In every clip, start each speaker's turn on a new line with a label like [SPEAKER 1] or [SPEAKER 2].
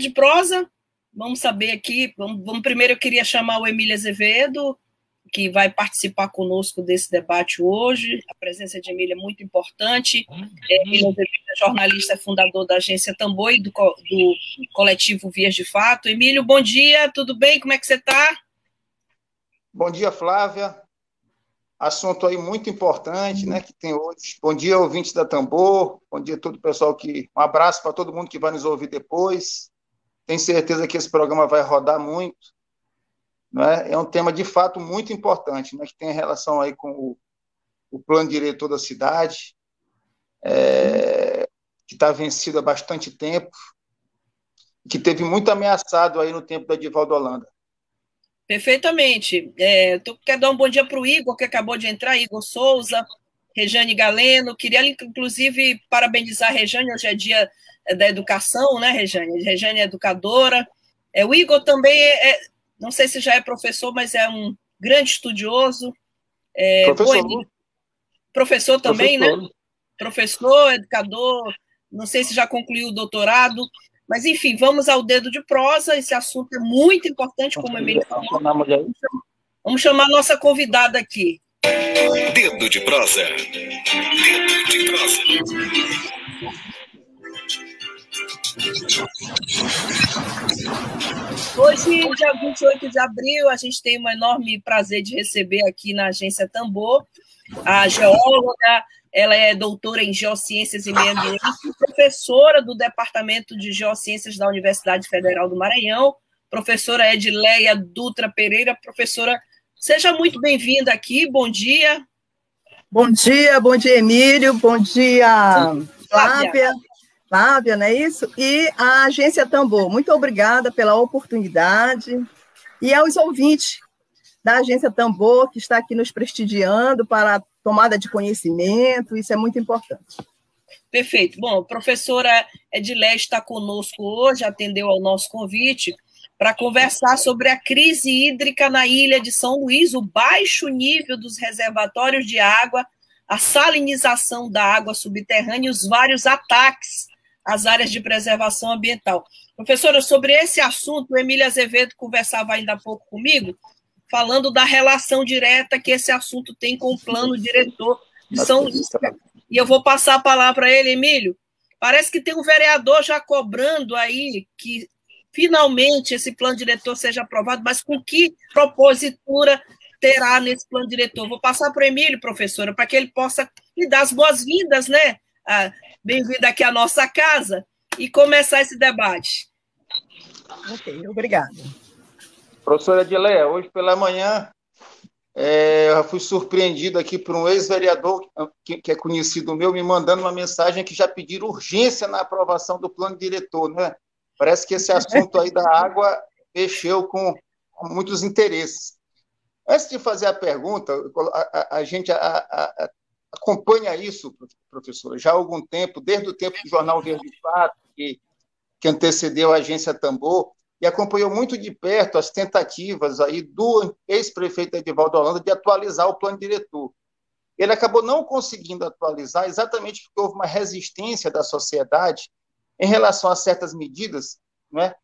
[SPEAKER 1] De prosa. Vamos saber aqui. Vamos, vamos, primeiro, eu queria chamar o Emílio Azevedo, que vai participar conosco desse debate hoje. A presença de Emília é muito importante. É, Emílio Azevedo é jornalista, fundador da agência Tambor e do, do coletivo Vias de Fato. Emílio, bom dia, tudo bem? Como é que você está?
[SPEAKER 2] Bom dia, Flávia. Assunto aí muito importante, né, que tem hoje. Bom dia, ouvintes da Tambor. Bom dia a todo o pessoal que. Um abraço para todo mundo que vai nos ouvir depois. Tenho certeza que esse programa vai rodar muito. Né? É um tema de fato muito importante, né, que tem relação aí com o, o plano diretor da cidade, é, que está vencido há bastante tempo, que teve muito ameaçado aí no tempo da Divaldo Holanda.
[SPEAKER 1] Perfeitamente. É, tô, quero dar um bom dia para o Igor, que acabou de entrar, Igor Souza, Rejane Galeno. Queria, inclusive, parabenizar a Rejane, hoje é dia é, da educação, né, Rejane? Rejane é educadora. É, o Igor também é, é, não sei se já é professor, mas é um grande estudioso. É, professor. Bom, professor também, né? professor. né? Professor, educador, não sei se já concluiu o doutorado. Mas, enfim, vamos ao dedo de prosa. Esse assunto é muito importante, como Emília falou. Vamos chamar a nossa convidada aqui.
[SPEAKER 3] Dedo de prosa. Dedo de prosa.
[SPEAKER 1] Hoje, dia 28 de abril, a gente tem um enorme prazer de receber aqui na agência Tambor a geóloga, ela é doutora em Geociências e Meio Ambiente, professora do Departamento de Geociências da Universidade Federal do Maranhão, professora Edileia Dutra Pereira, professora, seja muito bem-vinda aqui, bom dia.
[SPEAKER 4] Bom dia, bom dia, Emílio, bom dia, Flávia. Flávia, não é isso? E a Agência Tambor, muito obrigada pela oportunidade. E aos ouvintes da Agência Tambor, que está aqui nos prestigiando para tomada de conhecimento, isso é muito importante.
[SPEAKER 1] Perfeito. Bom, a professora Edilé está conosco hoje, atendeu ao nosso convite para conversar sobre a crise hídrica na ilha de São Luís, o baixo nível dos reservatórios de água, a salinização da água subterrânea e os vários ataques às áreas de preservação ambiental. Professora, sobre esse assunto, o Emília Azevedo conversava ainda há pouco comigo, falando da relação direta que esse assunto tem com o plano diretor de São Luís. E eu vou passar a palavra para ele, Emílio. Parece que tem um vereador já cobrando aí que finalmente esse plano diretor seja aprovado, mas com que propositura terá nesse plano diretor? Vou passar para o Emílio, professora, para que ele possa me dar as boas-vindas, né? Ah, Bem-vindo aqui à nossa casa e começar esse debate.
[SPEAKER 4] Ok, obrigada.
[SPEAKER 2] Professora Edileia, hoje pela manhã é, eu fui surpreendido aqui por um ex-vereador que, que, é conhecido meu, me mandando uma mensagem que já pediram urgência na aprovação do plano diretor, né? Parece que esse assunto aí da água mexeu com, muitos interesses. Antes de fazer a pergunta, a, a, a gente a, acompanha isso, professora, já há algum tempo, desde o tempo do jornal Verde Fato, que, que antecedeu a agência Tambor, e acompanhou muito de perto as tentativas aí do ex-prefeito Edivaldo Holanda de atualizar o plano diretor. Ele acabou não conseguindo atualizar exatamente porque houve uma resistência da sociedade em relação a certas medidas, né,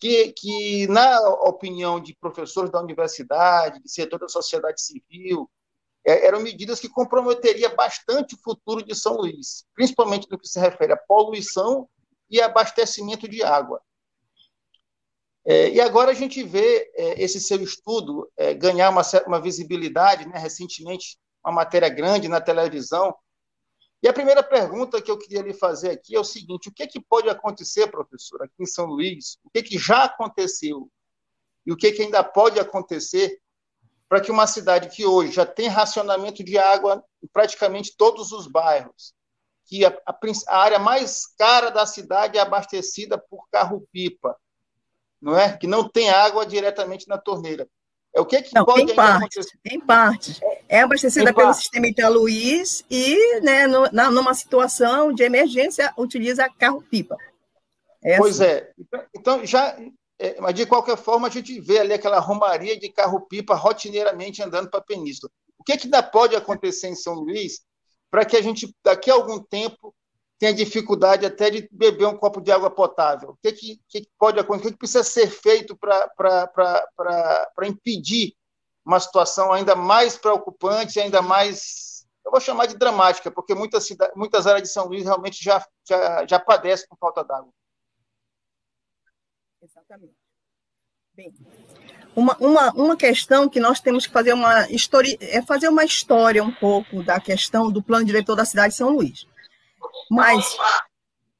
[SPEAKER 2] que, que, na opinião de professores da universidade, de setor da sociedade civil, é, eram medidas que comprometeriam bastante o futuro de São Luís, principalmente no que se refere à poluição e abastecimento de água. É, e agora a gente vê é, esse seu estudo é, ganhar uma, uma visibilidade, né, recentemente, uma matéria grande na televisão. E a primeira pergunta que eu queria lhe fazer aqui é o seguinte: o que, é que pode acontecer, professor, aqui em São Luís? O que, é que já aconteceu? E o que, é que ainda pode acontecer para que uma cidade que hoje já tem racionamento de água em praticamente todos os bairros, que a, a, a área mais cara da cidade é abastecida por carro-pipa, não é? Que não tem água diretamente na torneira. É o que, que
[SPEAKER 4] não,
[SPEAKER 2] pode
[SPEAKER 4] em parte, acontecer? Em parte. É abastecida em pelo sistema Italuís e, né, no, na, numa situação de emergência, utiliza carro-pipa.
[SPEAKER 2] É pois assim. é. Então, então, já. É, mas, de qualquer forma, a gente vê ali aquela romaria de carro-pipa rotineiramente andando para a península. O que, que ainda pode acontecer em São Luís para que a gente, daqui a algum tempo, tenha dificuldade até de beber um copo de água potável? O que, que, que pode acontecer? O que precisa ser feito para impedir uma situação ainda mais preocupante, ainda mais, eu vou chamar de dramática, porque muitas, cidades, muitas áreas de São Luís realmente já, já, já padecem com falta d'água.
[SPEAKER 4] Exatamente. Bem, uma, uma, uma questão que nós temos que fazer uma história, é fazer uma história um pouco da questão do plano diretor da cidade de São Luís. Mas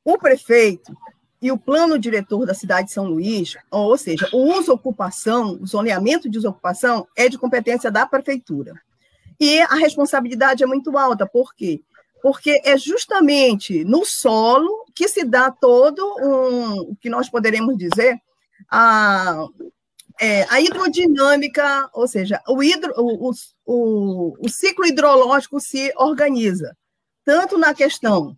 [SPEAKER 4] o prefeito e o plano diretor da cidade de São Luís, ou seja, o uso ocupação, o zoneamento de uso ocupação é de competência da prefeitura. E a responsabilidade é muito alta, por quê? Porque é justamente no solo que se dá todo um, o que nós poderemos dizer, a, é, a hidrodinâmica, ou seja, o, hidro, o, o, o ciclo hidrológico se organiza, tanto na questão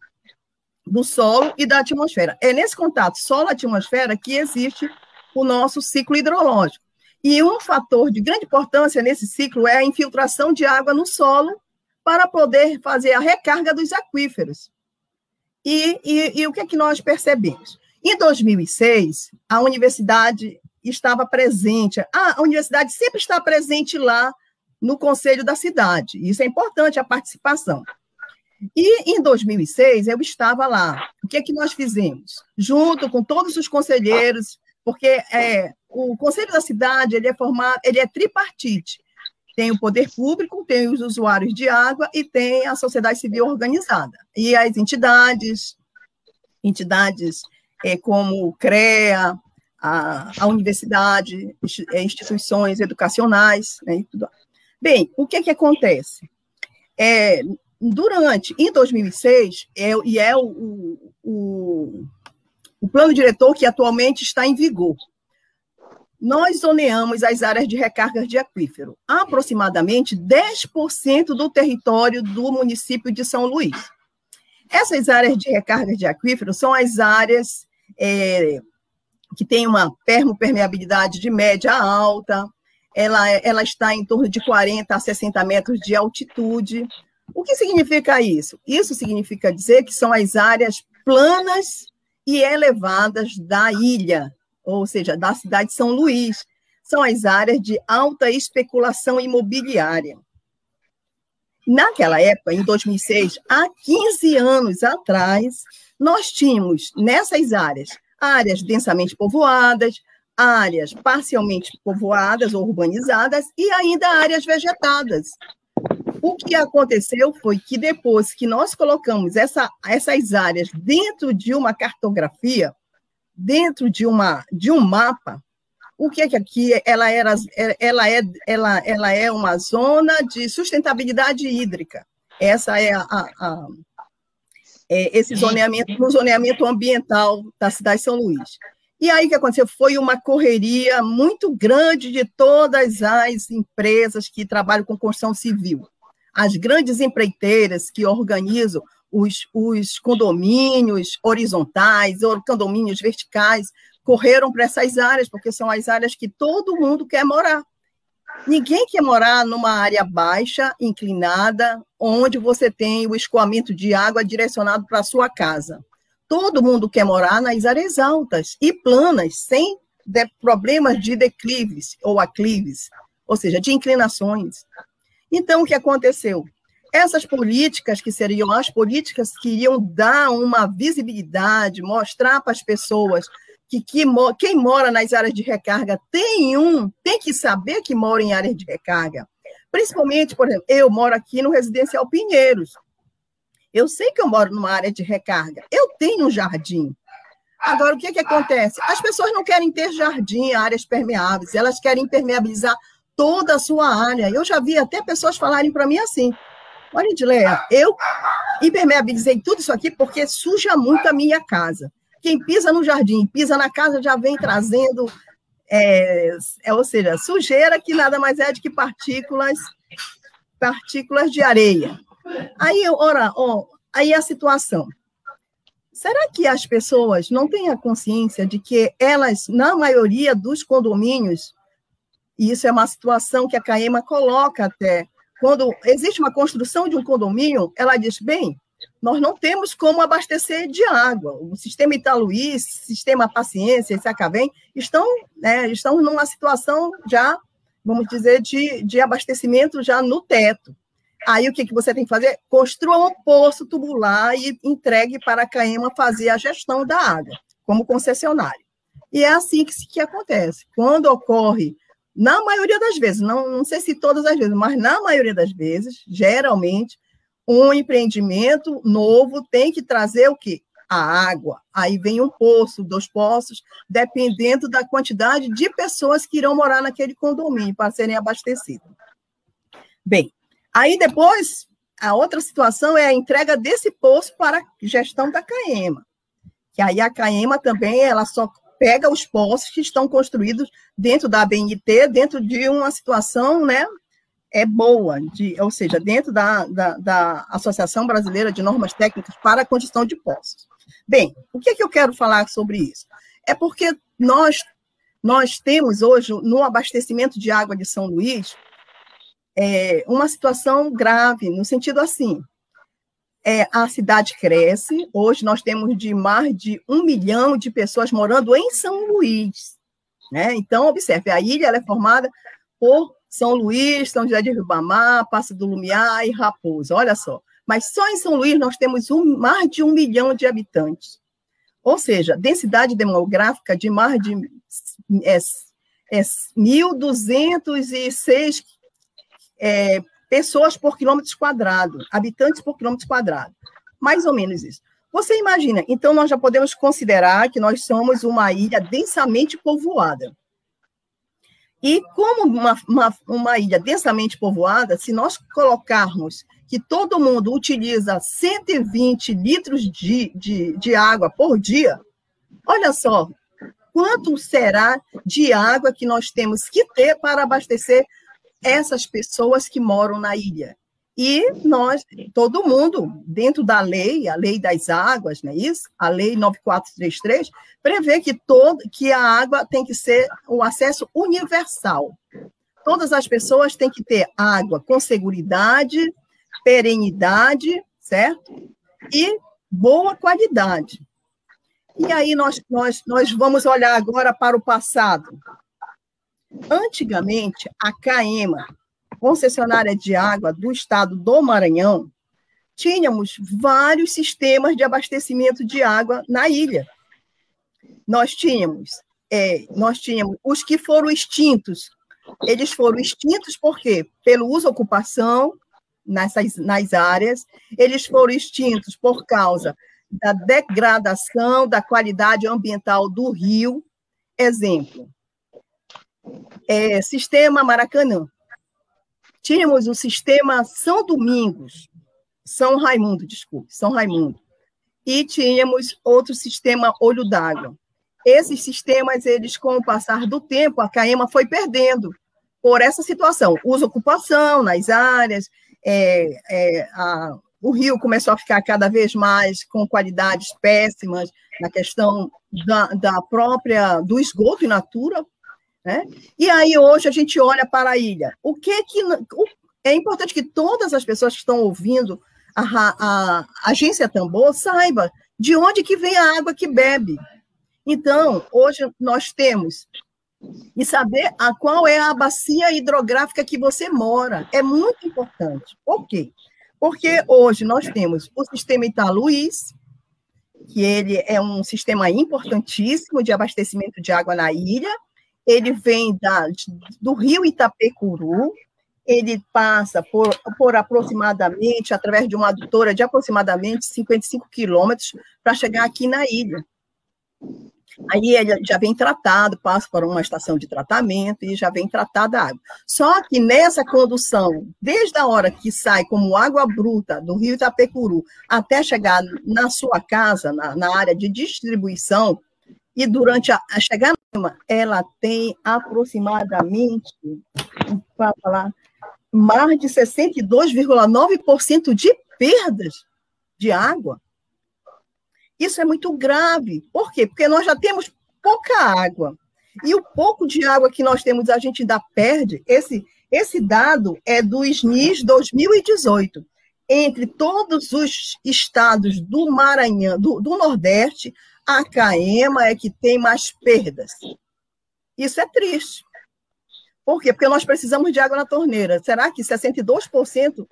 [SPEAKER 4] do solo e da atmosfera. É nesse contato solo-atmosfera que existe o nosso ciclo hidrológico. E um fator de grande importância nesse ciclo é a infiltração de água no solo para poder fazer a recarga dos aquíferos. E, e, e o que é que nós percebemos? Em 2006, a universidade estava presente, a, a universidade sempre está presente lá no conselho da cidade. Isso é importante, a participação. E em 2006 eu estava lá. O que é que nós fizemos? Junto com todos os conselheiros, porque é, o conselho da cidade ele é formado, ele é tripartite. Tem o poder público, tem os usuários de água e tem a sociedade civil organizada. E as entidades, entidades é, como o CREA, a, a universidade, é, instituições educacionais, né, Bem, o que é que acontece? É, durante, em 2006, é, e é o, o, o plano diretor que atualmente está em vigor, nós zoneamos as áreas de recarga de aquífero, aproximadamente 10% do território do município de São Luís. Essas áreas de recarga de aquífero são as áreas é, que têm uma permeabilidade de média a alta, ela, ela está em torno de 40 a 60 metros de altitude, o que significa isso? Isso significa dizer que são as áreas planas e elevadas da ilha, ou seja, da cidade de São Luís. São as áreas de alta especulação imobiliária. Naquela época, em 2006, há 15 anos atrás, nós tínhamos nessas áreas áreas densamente povoadas, áreas parcialmente povoadas ou urbanizadas e ainda áreas vegetadas. O que aconteceu foi que depois que nós colocamos essa, essas áreas dentro de uma cartografia, dentro de, uma, de um mapa, o que é que aqui ela era ela é ela, ela é uma zona de sustentabilidade hídrica. Essa é a, a, a é esse zoneamento, no zoneamento ambiental da cidade de São Luís. E aí o que aconteceu foi uma correria muito grande de todas as empresas que trabalham com construção civil as grandes empreiteiras que organizam os, os condomínios horizontais, ou condomínios verticais, correram para essas áreas, porque são as áreas que todo mundo quer morar. Ninguém quer morar numa área baixa, inclinada, onde você tem o escoamento de água direcionado para a sua casa. Todo mundo quer morar nas áreas altas e planas, sem de problemas de declives ou aclives, ou seja, de inclinações. Então, o que aconteceu? Essas políticas, que seriam as políticas que iriam dar uma visibilidade, mostrar para as pessoas que, que quem mora nas áreas de recarga tem um, tem que saber que mora em áreas de recarga. Principalmente, por exemplo, eu moro aqui no Residencial Pinheiros. Eu sei que eu moro numa área de recarga. Eu tenho um jardim. Agora, o que, que acontece? As pessoas não querem ter jardim, áreas permeáveis, elas querem impermeabilizar toda a sua área. Eu já vi até pessoas falarem para mim assim: Olha, Edileia, eu impermeabilizei tudo isso aqui porque suja muito a minha casa. Quem pisa no jardim, pisa na casa, já vem trazendo, é, é, ou seja, sujeira que nada mais é do que partículas, partículas de areia. Aí, ora, ó, aí a situação. Será que as pessoas não têm a consciência de que elas, na maioria dos condomínios, e isso é uma situação que a CAEMA coloca até, quando existe uma construção de um condomínio, ela diz, bem, nós não temos como abastecer de água. O sistema Italuís, sistema Paciência, esse Acavém, estão, né, estão numa situação já, vamos dizer, de, de abastecimento já no teto. Aí o que, que você tem que fazer? Construa um poço tubular e entregue para a CAEMA fazer a gestão da água, como concessionário. E é assim que, que acontece. Quando ocorre, na maioria das vezes, não, não sei se todas as vezes, mas na maioria das vezes, geralmente, um empreendimento novo tem que trazer o quê? A água. Aí vem um poço, dois poços, dependendo da quantidade de pessoas que irão morar naquele condomínio para serem abastecidas. Bem, Aí depois, a outra situação é a entrega desse poço para a gestão da CAEMA. Que aí a CAEMA também, ela só pega os poços que estão construídos dentro da ABNT, dentro de uma situação, né, é boa, de, ou seja, dentro da, da, da, Associação Brasileira de Normas Técnicas para a Construção de Poços. Bem, o que, é que eu quero falar sobre isso? É porque nós, nós temos hoje, no abastecimento de água de São Luís, é, uma situação grave, no sentido assim, é, a cidade cresce, hoje nós temos de mais de um milhão de pessoas morando em São Luís. Né? Então, observe, a ilha é formada por São Luís, São José de Ribamar, Passo do Lumiar e Raposa, olha só. Mas só em São Luís nós temos um, mais de um milhão de habitantes. Ou seja, densidade demográfica de mais de é, é 1.206 é, pessoas por quilômetro quadrado, habitantes por quilômetro quadrado. Mais ou menos isso. Você imagina, então nós já podemos considerar que nós somos uma ilha densamente povoada. E como uma, uma, uma ilha densamente povoada, se nós colocarmos que todo mundo utiliza 120 litros de, de, de água por dia, olha só, quanto será de água que nós temos que ter para abastecer essas pessoas que moram na ilha. E nós, todo mundo, dentro da lei, a lei das águas, não é isso? A lei 9433 prevê que todo que a água tem que ser o acesso universal. Todas as pessoas têm que ter água com segurança, perenidade, certo? E boa qualidade. E aí nós, nós, nós vamos olhar agora para o passado. Antigamente, a CAEMA, concessionária de água do estado do Maranhão, tínhamos vários sistemas de abastecimento de água na ilha. Nós tínhamos, é, nós tínhamos os que foram extintos. Eles foram extintos por quê? Pelo uso ocupação nessas, nas áreas, eles foram extintos por causa da degradação da qualidade ambiental do rio. Exemplo, é, sistema Maracanã. Tínhamos o sistema São Domingos, São Raimundo, desculpe, São Raimundo. E tínhamos outro sistema Olho d'Água. Esses sistemas, eles, com o passar do tempo, a CAEMA foi perdendo por essa situação. Uso ocupação nas áreas, é, é, a, o rio começou a ficar cada vez mais com qualidades péssimas na questão da, da própria do esgoto in natura, né? E aí hoje a gente olha para a ilha. O que que é importante que todas as pessoas que estão ouvindo a, a, a agência Tambor saiba de onde que vem a água que bebe. Então, hoje nós temos e saber a qual é a bacia hidrográfica que você mora. É muito importante. Por quê? Porque hoje nós temos o sistema Italuís, que ele é um sistema importantíssimo de abastecimento de água na ilha, ele vem da, do rio Itapecuru, ele passa por, por aproximadamente, através de uma adutora de aproximadamente 55 quilômetros, para chegar aqui na ilha. Aí ele já vem tratado, passa por uma estação de tratamento e já vem tratada a água. Só que nessa condução, desde a hora que sai como água bruta do rio Itapecuru até chegar na sua casa, na, na área de distribuição, e durante a, a chegada, ela tem aproximadamente, para falar, mais de 62,9% de perdas de água. Isso é muito grave. Por quê? Porque nós já temos pouca água. E o pouco de água que nós temos, a gente ainda perde. Esse, esse dado é do SNIS 2018. Entre todos os estados do Maranhão, do, do Nordeste, a Caema é que tem mais perdas. Isso é triste. Por quê? Porque nós precisamos de água na torneira. Será que 62%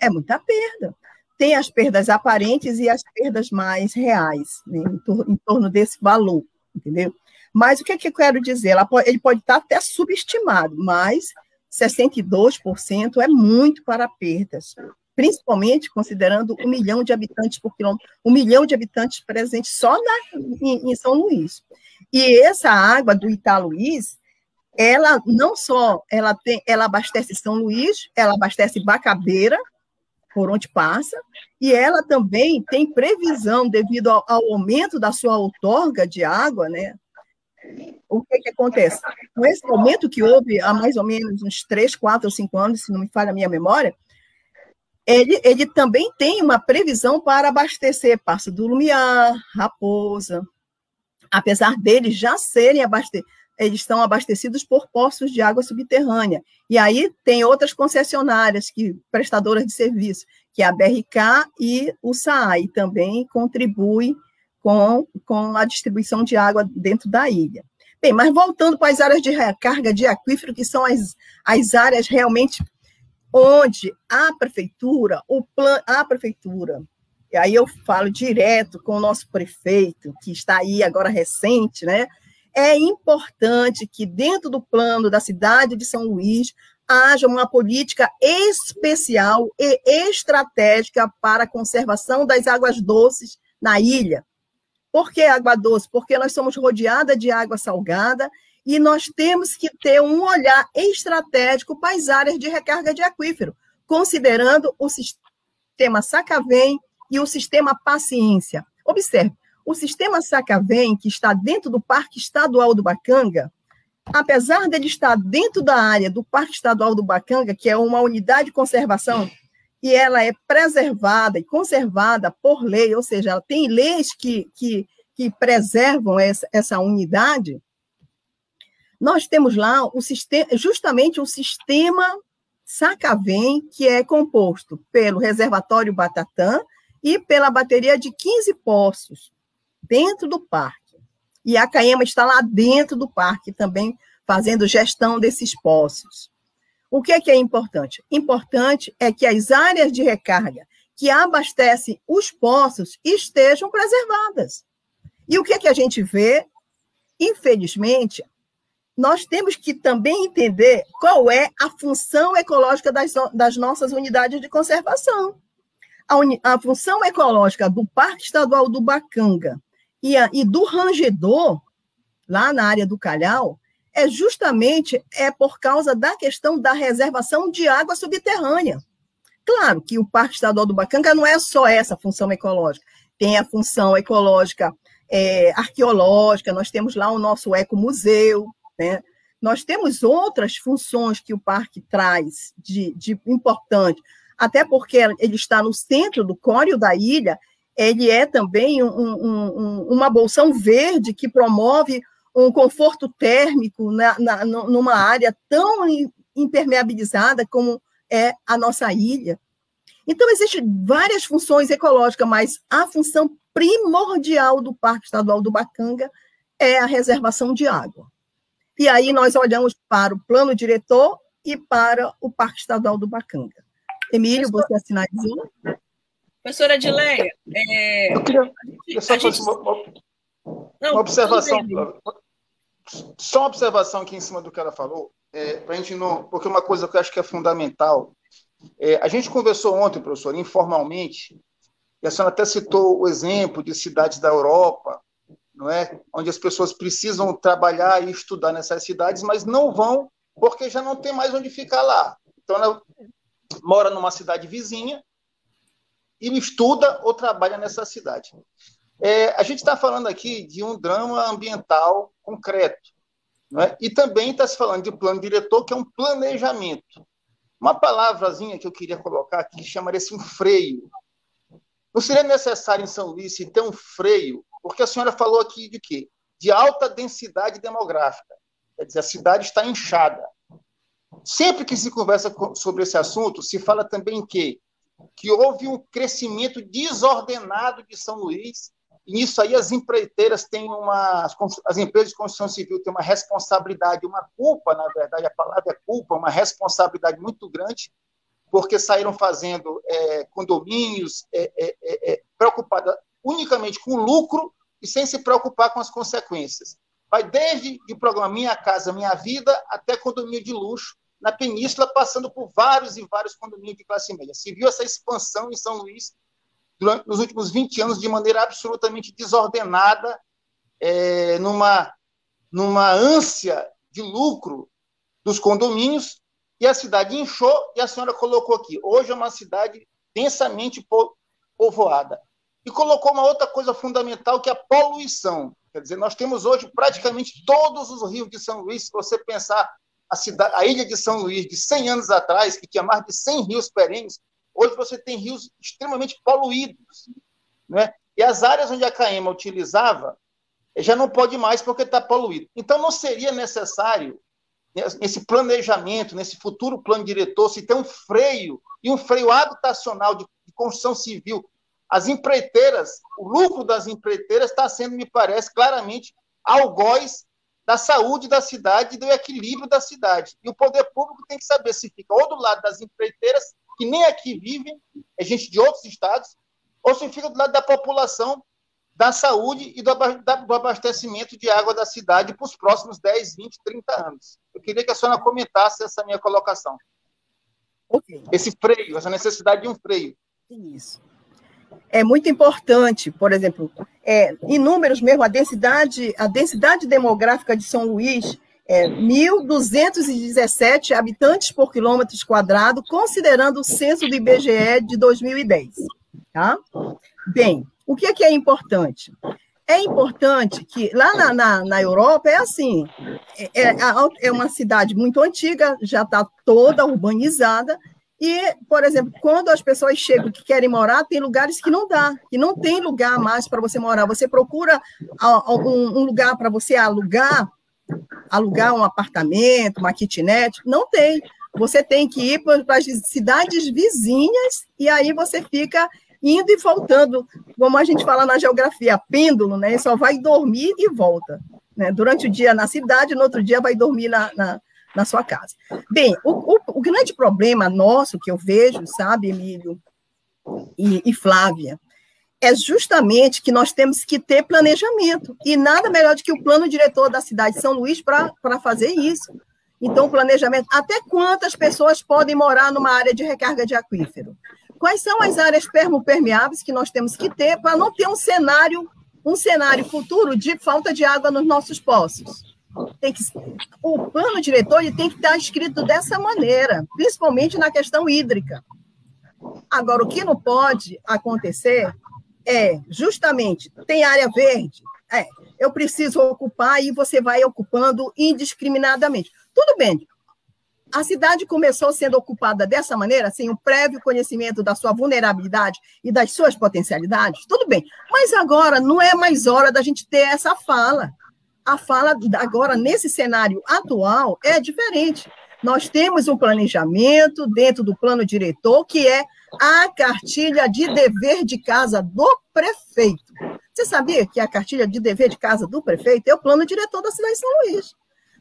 [SPEAKER 4] é muita perda? Tem as perdas aparentes e as perdas mais reais, né, em, tor em, torno desse valor, entendeu? Mas o que, é que eu quero dizer? Pode, ele pode estar até subestimado, mas 62% é muito para perdas, principalmente considerando um milhão de habitantes por quilômetro, um milhão de habitantes presentes só na, em, em São Luís. E essa água do Italuís, ela não só ela tem, ela abastece São Luís, ela abastece Bacabeira, por onde passa, e ela também tem previsão, devido ao, ao aumento da sua outorga de água, né? O que, que acontece? Com esse aumento que houve há mais ou menos uns 3, 4 ou 5 anos, se não me falha a minha memória, ele, ele também tem uma previsão para abastecer Passo do Lumiar, Raposa, apesar deles já serem abastecidos, eles estão abastecidos por poços de água subterrânea. E aí tem outras concessionárias, que prestadoras de serviço, que é a BRK e o SAAI, também contribuem com, com a distribuição de água dentro da ilha. Bem, mas voltando para as áreas de recarga de aquífero, que são as, as áreas realmente onde a prefeitura, o plan, a prefeitura, e aí eu falo direto com o nosso prefeito, que está aí agora recente, né? é importante que, dentro do plano da cidade de São Luís, haja uma política especial e estratégica para a conservação das águas doces na ilha. Por que água doce? Porque nós somos rodeada de água salgada e nós temos que ter um olhar estratégico para as áreas de recarga de aquífero, considerando o sistema Sacavém e o sistema Paciência. Observe, o sistema Sacavém, que está dentro do Parque Estadual do Bacanga, apesar dele estar dentro da área do Parque Estadual do Bacanga, que é uma unidade de conservação, e ela é preservada e conservada por lei, ou seja, ela tem leis que, que, que preservam essa, essa unidade, nós temos lá o sistema, justamente o sistema Sacavém, que é composto pelo reservatório Batatã e pela bateria de 15 poços dentro do parque. E a Caema está lá dentro do parque também fazendo gestão desses poços. O que é, que é importante? Importante é que as áreas de recarga que abastecem os poços estejam preservadas. E o que é que a gente vê? Infelizmente, nós temos que também entender qual é a função ecológica das, das nossas unidades de conservação. A, uni, a função ecológica do Parque Estadual do Bacanga e, a, e do rangedor, lá na área do Calhau, é justamente é por causa da questão da reservação de água subterrânea. Claro que o Parque Estadual do Bacanga não é só essa função ecológica, tem a função ecológica é, arqueológica, nós temos lá o nosso ecomuseu, né? nós temos outras funções que o parque traz de, de importante, até porque ele está no centro do córeo da ilha ele é também um, um, uma bolsão verde que promove um conforto térmico na, na, numa área tão impermeabilizada como é a nossa ilha. Então, existem várias funções ecológicas, mas a função primordial do Parque Estadual do Bacanga é a reservação de água. E aí nós olhamos para o plano diretor e para o Parque Estadual do Bacanga. Emílio, você assinalizou?
[SPEAKER 1] Professora Edileia, é,
[SPEAKER 2] eu queria, queria só fazer uma, uma, Não, uma observação. Só uma observação aqui em cima do que ela falou, é, para a gente não. Porque uma coisa que eu acho que é fundamental. É, a gente conversou ontem, professor, informalmente, e a senhora até citou o exemplo de cidades da Europa? Onde as pessoas precisam trabalhar e estudar nessas cidades, mas não vão porque já não tem mais onde ficar lá. Então ela mora numa cidade vizinha e estuda ou trabalha nessa cidade. É, a gente está falando aqui de um drama ambiental concreto, é? e também está se falando de plano diretor, que é um planejamento. Uma palavrazinha que eu queria colocar aqui chamaria-se um freio. Não seria necessário em São Luís ter um freio, porque a senhora falou aqui de quê? De alta densidade demográfica. Quer dizer, a cidade está inchada. Sempre que se conversa sobre esse assunto, se fala também que, que houve um crescimento desordenado de São Luís, e nisso aí as empreiteiras têm uma. As empresas de construção civil têm uma responsabilidade, uma culpa, na verdade, a palavra é culpa, uma responsabilidade muito grande, porque saíram fazendo é, condomínios é, é, é, é preocupadas unicamente com lucro e sem se preocupar com as consequências. Vai desde o programa Minha Casa Minha Vida até condomínio de luxo na Península, passando por vários e vários condomínios de classe média. Se viu essa expansão em São Luís durante, nos últimos 20 anos de maneira absolutamente desordenada, é, numa, numa ânsia de lucro dos condomínios, e a cidade inchou, e a senhora colocou aqui. Hoje é uma cidade densamente povoada. E colocou uma outra coisa fundamental, que é a poluição. Quer dizer, nós temos hoje praticamente todos os rios de São Luís, se você pensar a, cidade, a ilha de São Luís de 100 anos atrás, que tinha mais de 100 rios perenes, hoje você tem rios extremamente poluídos. Né? E as áreas onde a CAEMA utilizava, já não pode mais porque está poluído. Então, não seria necessário, nesse planejamento, nesse futuro plano diretor, se ter um freio, e um freio habitacional de, de construção civil as empreiteiras, o lucro das empreiteiras está sendo, me parece, claramente algoz da saúde da cidade e do equilíbrio da cidade. E o poder público tem que saber se fica ou do lado das empreiteiras, que nem aqui vivem, é gente de outros estados, ou se fica do lado da população, da saúde e do abastecimento de água da cidade para os próximos 10, 20, 30 anos. Eu queria que a senhora comentasse essa minha colocação. Okay. Esse freio, essa necessidade de um freio.
[SPEAKER 4] Isso é muito importante, por exemplo, é, em números mesmo, a densidade, a densidade demográfica de São Luís é 1.217 habitantes por quilômetro quadrado, considerando o censo do IBGE de 2010. Tá? Bem, o que é, que é importante? É importante que lá na, na, na Europa é assim: é, é, é uma cidade muito antiga, já está toda urbanizada, e, por exemplo, quando as pessoas chegam que querem morar, tem lugares que não dá, que não tem lugar mais para você morar. Você procura um, lugar para você alugar, alugar um apartamento, uma kitnet, não tem. Você tem que ir para as cidades vizinhas e aí você fica indo e voltando, como a gente fala na geografia, pêndulo, né? Só vai dormir e volta. Né? Durante o dia na cidade, no outro dia vai dormir na, na na sua casa. Bem, o, o, o grande problema nosso que eu vejo, sabe, Emílio e, e Flávia, é justamente que nós temos que ter planejamento. E nada melhor do que o plano diretor da cidade de São Luís para fazer isso. Então, planejamento. Até quantas pessoas podem morar numa área de recarga de aquífero? Quais são as áreas permeáveis que nós temos que ter para não ter um cenário, um cenário futuro de falta de água nos nossos poços? Tem que, o plano diretor ele tem que estar escrito dessa maneira, principalmente na questão hídrica. Agora, o que não pode acontecer é justamente tem área verde, é, eu preciso ocupar e você vai ocupando indiscriminadamente. Tudo bem. A cidade começou sendo ocupada dessa maneira, sem o prévio conhecimento da sua vulnerabilidade e das suas potencialidades, tudo bem. Mas agora não é mais hora da gente ter essa fala a fala agora, nesse cenário atual, é diferente. Nós temos um planejamento dentro do plano diretor, que é a cartilha de dever de casa do prefeito. Você sabia que a cartilha de dever de casa do prefeito é o plano diretor da cidade de São Luís?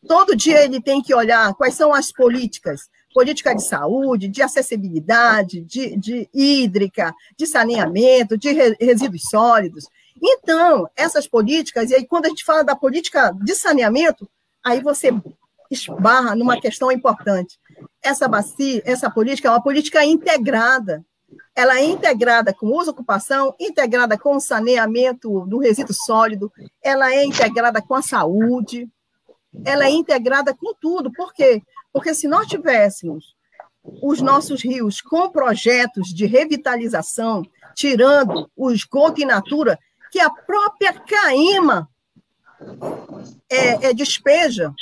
[SPEAKER 4] Todo dia ele tem que olhar quais são as políticas, política de saúde, de acessibilidade, de, de hídrica, de saneamento, de resíduos sólidos. Então, essas políticas, e aí quando a gente fala da política de saneamento, aí você esbarra numa questão importante. Essa bacia, essa política é uma política integrada. ela é integrada com uso ocupação, integrada com o saneamento do resíduo sólido, ela é integrada com a saúde, ela é integrada com tudo. Por quê? Porque se nós tivéssemos os nossos rios com projetos de revitalização, tirando o esgoto in natura, que a própria CAIMA é, é, despeja,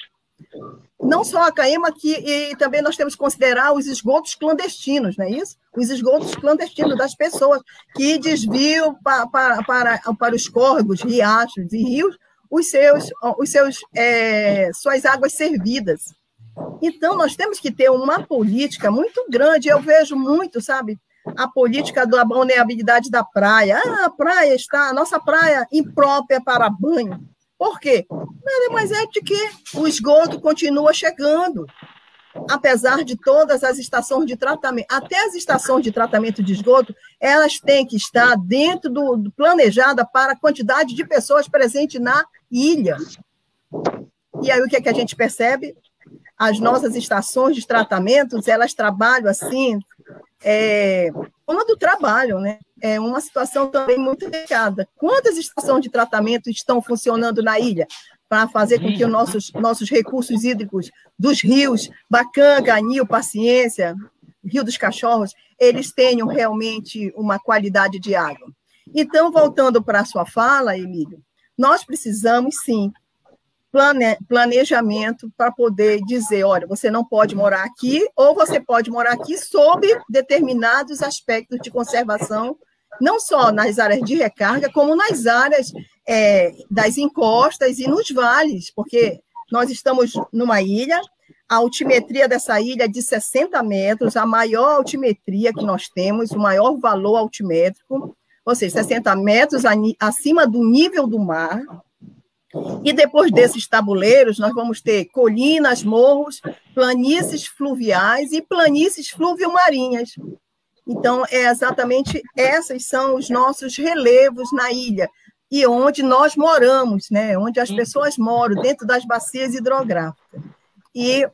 [SPEAKER 4] não só a CAEMA, que e também nós temos que considerar os esgotos clandestinos, não é isso? Os esgotos clandestinos das pessoas que desviam para, para, para, para os córregos, riachos e rios os seus, os seus, é, suas águas servidas. Então, nós temos que ter uma política muito grande. Eu vejo muito, sabe, a política da vulnerabilidade da praia. Ah, a praia está, a nossa praia imprópria para banho. Por quê? Nada mais é de que o esgoto continua chegando. Apesar de todas as estações de tratamento, até as estações de tratamento de esgoto, elas têm que estar dentro do, do planejada para a quantidade de pessoas presentes na ilha. E aí o que, é que a gente percebe? As nossas estações de tratamento, elas trabalham assim, é, quando trabalham, né? É uma situação também muito delicada. Quantas estações de tratamento estão funcionando na ilha para fazer com que os nossos, nossos recursos hídricos dos rios, Bacanga, Anil, Paciência, Rio dos Cachorros, eles tenham realmente uma qualidade de água? Então, voltando para a sua fala, Emílio, nós precisamos sim plane, planejamento para poder dizer, olha, você não pode morar aqui, ou você pode morar aqui sob determinados aspectos de conservação, não só nas áreas de recarga, como nas áreas é, das encostas e nos vales, porque nós estamos numa ilha, a altimetria dessa ilha é de 60 metros, a maior altimetria que nós temos, o maior valor altimétrico, ou seja, 60 metros acima do nível do mar, e depois desses tabuleiros, nós vamos ter colinas, morros, planícies fluviais e planícies fluvio-marinhas. Então, é exatamente esses são os nossos relevos na ilha e onde nós moramos, né? onde as pessoas moram, dentro das bacias hidrográficas. E,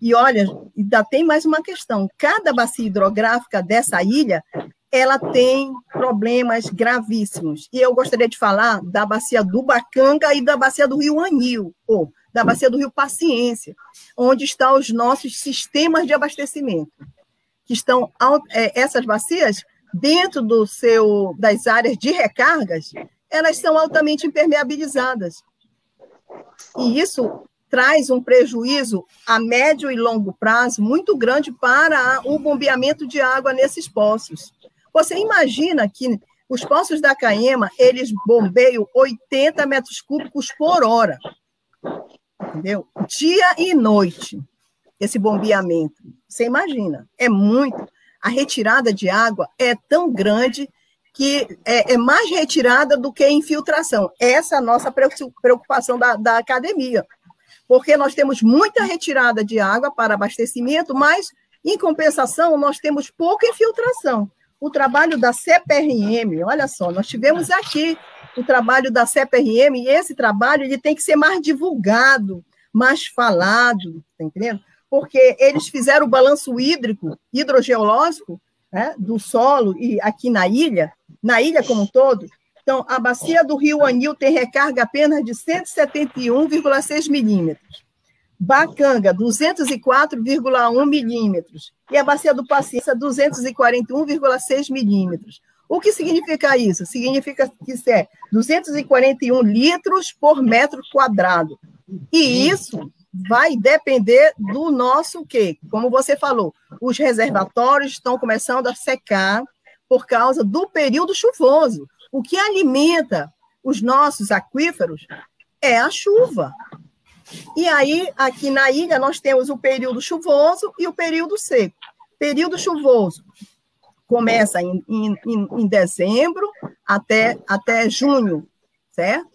[SPEAKER 4] e olha, ainda tem mais uma questão: cada bacia hidrográfica dessa ilha ela tem problemas gravíssimos. E eu gostaria de falar da bacia do Bacanga e da bacia do Rio Anil, ou da bacia do Rio Paciência, onde estão os nossos sistemas de abastecimento, que estão é, essas bacias dentro do seu das áreas de recargas, elas são altamente impermeabilizadas. E isso traz um prejuízo a médio e longo prazo muito grande para o bombeamento de água nesses poços. Você imagina que os poços da Caema, eles bombeiam 80 metros cúbicos por hora. Entendeu? Dia e noite, esse bombeamento. Você imagina, é muito. A retirada de água é tão grande que é, é mais retirada do que infiltração. Essa é a nossa preocupação da, da academia. Porque nós temos muita retirada de água para abastecimento, mas, em compensação, nós temos pouca infiltração o trabalho da CPRM, olha só, nós tivemos aqui o trabalho da CPRM, e esse trabalho ele tem que ser mais divulgado, mais falado, tá entendendo? Porque eles fizeram o balanço hídrico, hidrogeológico, né, do solo e aqui na ilha, na ilha como um todo. Então, a bacia do Rio Anil tem recarga apenas de 171,6 milímetros. Bacanga, 204,1 milímetros. E a bacia do Paciência, 241,6 milímetros. O que significa isso? Significa que isso é 241 litros por metro quadrado. E isso vai depender do nosso quê? Como você falou, os reservatórios estão começando a secar por causa do período chuvoso. O que alimenta os nossos aquíferos é a chuva. E aí, aqui na ilha, nós temos o período chuvoso e o período seco. Período chuvoso começa em, em, em dezembro até, até junho, certo?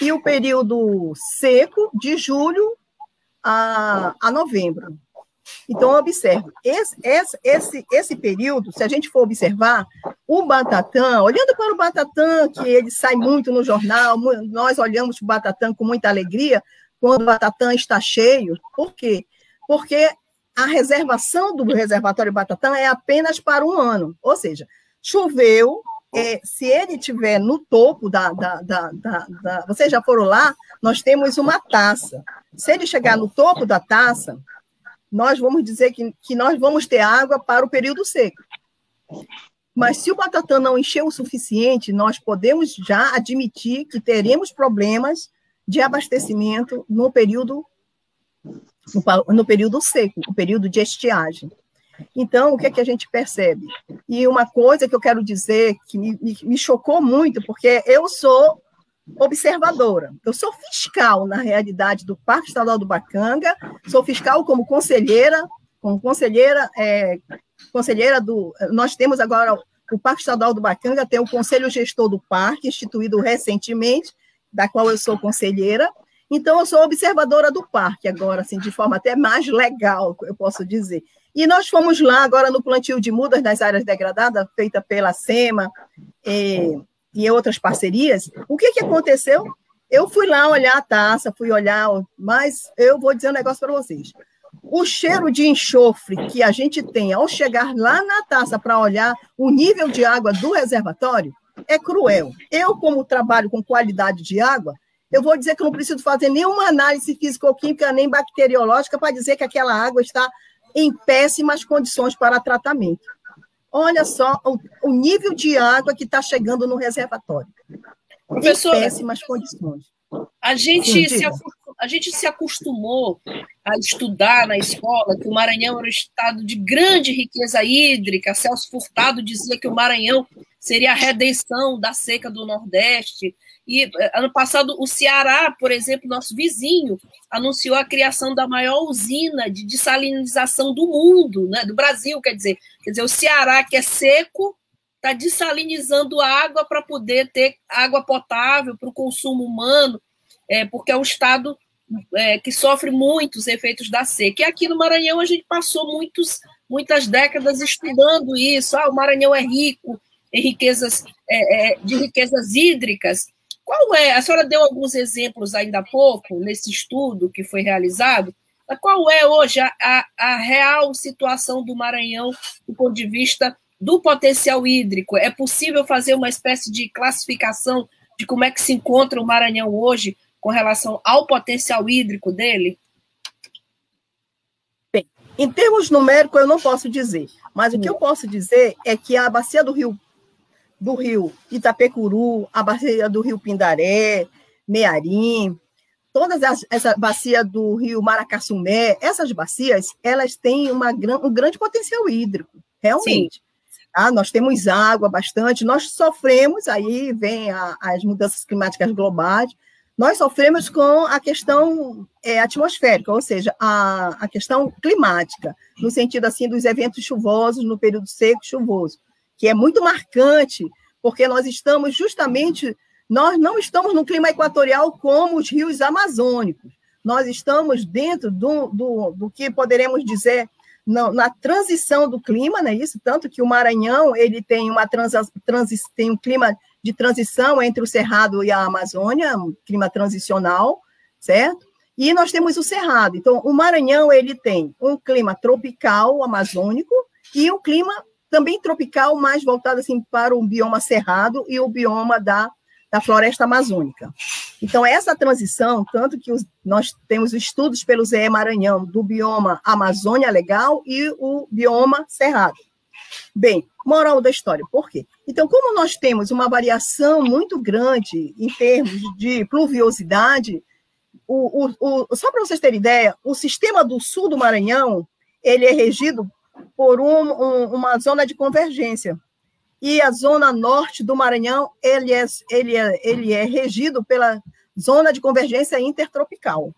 [SPEAKER 4] E o período seco, de julho a, a novembro. Então, observe, esse, esse, esse, esse período, se a gente for observar, o Batatã, olhando para o Batatã, que ele sai muito no jornal, nós olhamos o Batatã com muita alegria, quando o Batatã está cheio. Por quê? Porque a reservação do reservatório Batatã é apenas para um ano, ou seja, choveu, é, se ele tiver no topo da, da, da, da. Vocês já foram lá? Nós temos uma taça. Se ele chegar no topo da taça, nós vamos dizer que, que nós vamos ter água para o período seco. Mas se o Batatã não encher o suficiente, nós podemos já admitir que teremos problemas de abastecimento no período no, período seco, o período de estiagem. Então, o que é que a gente percebe? E uma coisa que eu quero dizer que me, me, me chocou muito, porque eu sou observadora, eu sou fiscal, na realidade, do Parque Estadual do Bacanga, sou fiscal como conselheira, como conselheira, é, conselheira do. Nós temos agora o Parque Estadual do Bacanga, tem o Conselho Gestor do Parque, instituído recentemente, da qual eu sou conselheira, então, eu sou observadora do parque agora, assim, de forma até mais legal, eu posso dizer. E nós fomos lá agora no plantio de mudas nas áreas degradadas, feita pela SEMA e, e outras parcerias. O que, que aconteceu? Eu fui lá olhar a taça, fui olhar, mas eu vou dizer um negócio para vocês. O cheiro de enxofre que a gente tem ao chegar lá na taça para olhar o nível de água do reservatório é cruel. Eu, como trabalho com qualidade de água, eu vou dizer que não preciso fazer nenhuma análise físico-química nem bacteriológica para dizer que aquela água está em péssimas condições para tratamento. Olha só o, o nível de água que está chegando no reservatório.
[SPEAKER 1] Professor,
[SPEAKER 4] em péssimas condições.
[SPEAKER 1] A gente, Sim, se, a gente se acostumou a estudar na escola que o Maranhão era um estado de grande riqueza hídrica. Celso Furtado dizia que o Maranhão seria a redenção da seca do Nordeste. E eh, ano passado, o Ceará, por exemplo, nosso vizinho, anunciou a criação da maior usina de dessalinização do mundo, né, do Brasil, quer dizer. Quer dizer, o Ceará, que é seco, está dessalinizando água para poder ter água potável para o consumo humano, é, porque é um estado é, que sofre muitos efeitos da seca. E aqui no Maranhão a gente passou muitos, muitas décadas estudando isso. Ah, o Maranhão é rico em riquezas é, é de riquezas hídricas, qual é? A senhora deu alguns exemplos ainda há pouco, nesse estudo que foi realizado. Qual é hoje a, a, a real situação do Maranhão do ponto de vista do potencial hídrico? É possível fazer uma espécie de classificação de como é que se encontra o Maranhão hoje com relação ao potencial hídrico dele?
[SPEAKER 4] Bem, em termos numéricos eu não posso dizer, mas o que eu posso dizer é que a bacia do Rio do rio Itapecuru, a bacia do rio Pindaré, Mearim, todas as, essa bacia do rio Maracassumé, essas bacias, elas têm uma, um grande potencial hídrico, realmente. Tá? Nós temos água bastante, nós sofremos, aí vem a, as mudanças climáticas globais, nós sofremos com a questão é, atmosférica, ou seja, a, a questão climática, no sentido assim dos eventos chuvosos no período seco chuvoso que é muito marcante, porque nós estamos justamente, nós não estamos no clima equatorial como os rios amazônicos, nós estamos dentro do, do, do que poderemos dizer na, na, transição do clima, né? Isso tanto que o Maranhão ele tem uma trans, transi, tem um clima de transição entre o Cerrado e a Amazônia, um clima transicional, certo? E nós temos o Cerrado. Então, o Maranhão ele tem um clima tropical amazônico e um clima também tropical, mais voltado assim para o bioma cerrado e o bioma da, da floresta amazônica. Então, essa transição, tanto que os, nós temos estudos pelo ZE Maranhão do bioma Amazônia Legal e o bioma cerrado. Bem, moral da história, por quê? Então, como nós temos uma variação muito grande em termos de pluviosidade, o, o, o, só para vocês terem ideia, o sistema do sul do Maranhão ele é regido por um, um, uma zona de convergência. E a zona norte do Maranhão, ele é, ele é, ele é regido pela zona de convergência intertropical,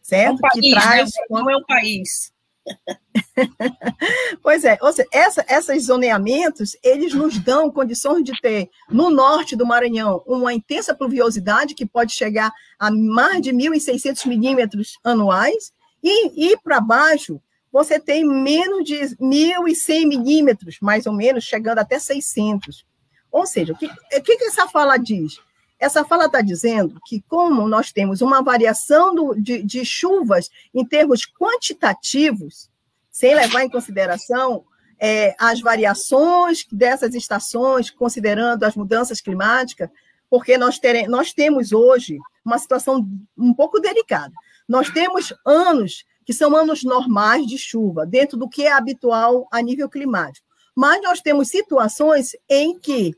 [SPEAKER 4] certo? É um
[SPEAKER 1] país, que traz... Né? Não é um país.
[SPEAKER 4] pois é, ou seja, essa, esses zoneamentos, eles nos dão condições de ter, no norte do Maranhão, uma intensa pluviosidade que pode chegar a mais de 1.600 milímetros anuais, e, e para baixo, você tem menos de 1.100 milímetros, mais ou menos, chegando até 600. Ou seja, o que, o que essa fala diz? Essa fala está dizendo que, como nós temos uma variação do, de, de chuvas em termos quantitativos, sem levar em consideração é, as variações dessas estações, considerando as mudanças climáticas, porque nós, nós temos hoje uma situação um pouco delicada. Nós temos anos que são anos normais de chuva, dentro do que é habitual a nível climático. Mas nós temos situações em que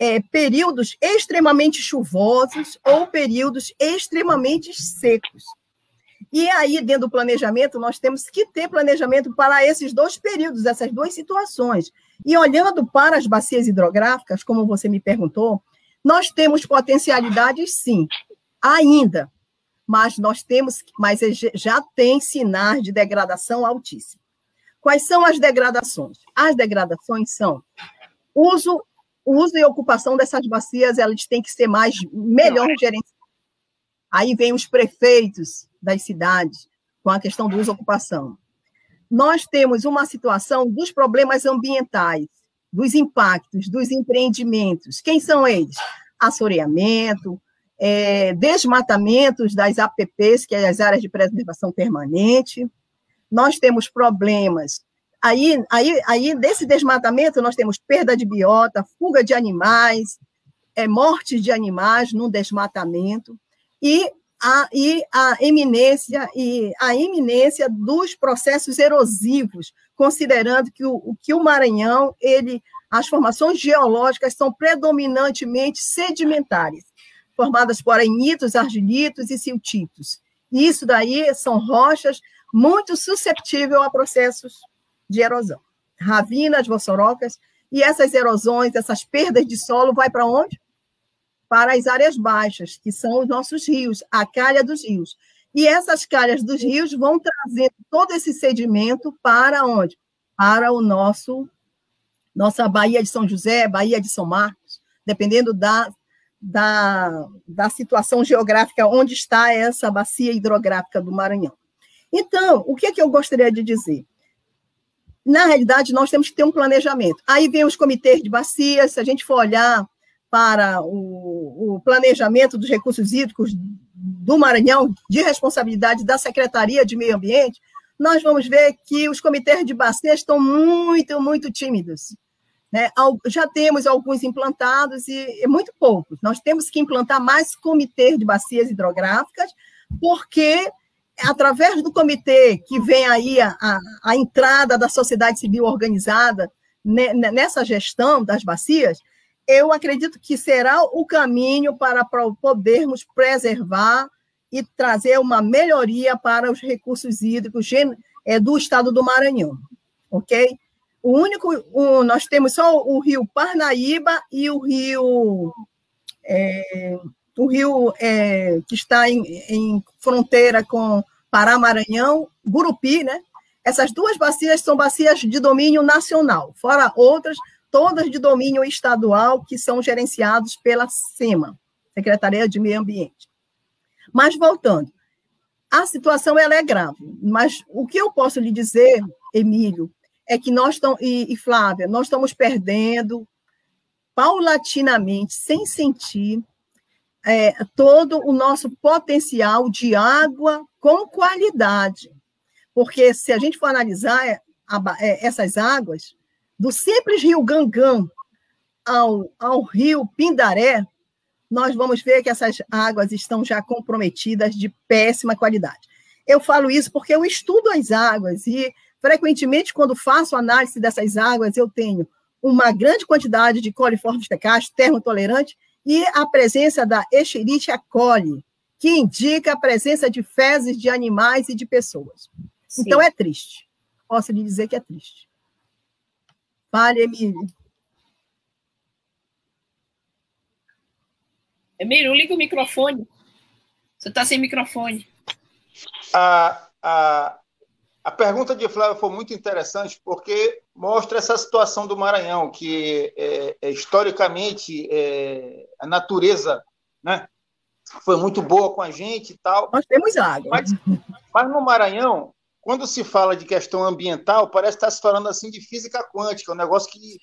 [SPEAKER 4] é, períodos extremamente chuvosos ou períodos extremamente secos. E aí, dentro do planejamento, nós temos que ter planejamento para esses dois períodos, essas duas situações. E olhando para as bacias hidrográficas, como você me perguntou, nós temos potencialidades, sim, ainda, mas nós temos, mas já tem sinais de degradação altíssima. Quais são as degradações? As degradações são uso, uso e ocupação dessas bacias, elas têm que ser mais melhor gerenciadas. Aí vem os prefeitos das cidades com a questão do uso e ocupação. Nós temos uma situação dos problemas ambientais, dos impactos, dos empreendimentos. Quem são eles? Assoreamento, é, desmatamentos das APPs, que é as áreas de preservação permanente. Nós temos problemas. Aí, aí, aí, desse desmatamento, nós temos perda de biota, fuga de animais, é, morte de animais no desmatamento e a, e a eminência e a iminência dos processos erosivos, considerando que o, que o Maranhão ele as formações geológicas são predominantemente sedimentares, formadas por ainitos, argilitos e siltitos. Isso daí são rochas muito susceptíveis a processos de erosão. Ravinas, vossorocas, e essas erosões, essas perdas de solo, vai para onde? Para as áreas baixas, que são os nossos rios, a calha dos rios. E essas calhas dos rios vão trazendo todo esse sedimento para onde? Para o nosso nossa Baía de São José, Baía de São Marcos, dependendo da, da, da situação geográfica onde está essa bacia hidrográfica do Maranhão. Então, o que é que eu gostaria de dizer? Na realidade, nós temos que ter um planejamento. Aí vem os comitês de bacias, se a gente for olhar para o, o planejamento dos recursos hídricos do Maranhão, de responsabilidade da Secretaria de Meio Ambiente, nós vamos ver que os comitês de bacias estão muito, muito tímidos. Né? Já temos alguns implantados e muito poucos. Nós temos que implantar mais comitês de bacias hidrográficas, porque através do comitê que vem aí a, a, a entrada da sociedade civil organizada nessa gestão das bacias, eu acredito que será o caminho para podermos preservar e trazer uma melhoria para os recursos hídricos é, do estado do Maranhão, ok? O único, o, nós temos só o rio Parnaíba e o rio, é, o rio é, que está em, em fronteira com Pará, Maranhão, Gurupi, né? Essas duas bacias são bacias de domínio nacional, fora outras, todas de domínio estadual, que são gerenciados pela SEMA, Secretaria de Meio Ambiente. Mas voltando, a situação ela é grave, mas o que eu posso lhe dizer, Emílio, é que nós estamos, e, e Flávia, nós estamos perdendo paulatinamente, sem sentir, é, todo o nosso potencial de água com qualidade. Porque se a gente for analisar é, é, essas águas, do simples rio Gangão ao, ao rio Pindaré, nós vamos ver que essas águas estão já comprometidas de péssima qualidade. Eu falo isso porque eu estudo as águas e, frequentemente, quando faço análise dessas águas, eu tenho uma grande quantidade de coliformes fecais, termotolerante, e a presença da Escherichia coli, que indica a presença de fezes de animais e de pessoas. Sim. Então, é triste. Posso lhe dizer que é triste. Fale, Emílio.
[SPEAKER 1] Emílio, liga o microfone. Você está sem microfone.
[SPEAKER 2] A, a, a pergunta de Flávio foi muito interessante porque mostra essa situação do Maranhão, que é, é, historicamente é, a natureza né, foi muito boa com a gente e tal.
[SPEAKER 4] Nós temos água.
[SPEAKER 2] Mas, mas no Maranhão, quando se fala de questão ambiental, parece estar se falando assim de física quântica, um negócio que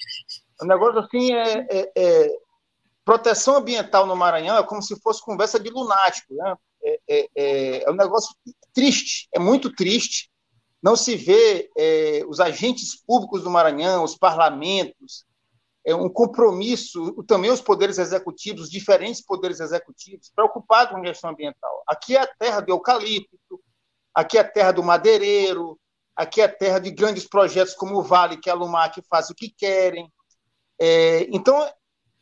[SPEAKER 2] um negócio assim é, é, é proteção ambiental no Maranhão é como se fosse conversa de lunático. Né? É, é um negócio triste, é muito triste. Não se vê é, os agentes públicos do Maranhão, os parlamentos, é, um compromisso, também os poderes executivos, os diferentes poderes executivos, preocupados com a gestão ambiental. Aqui é a terra do eucalipto, aqui é a terra do madeireiro, aqui é a terra de grandes projetos como o Vale, que é a Lumar, que faz o que querem. É, então,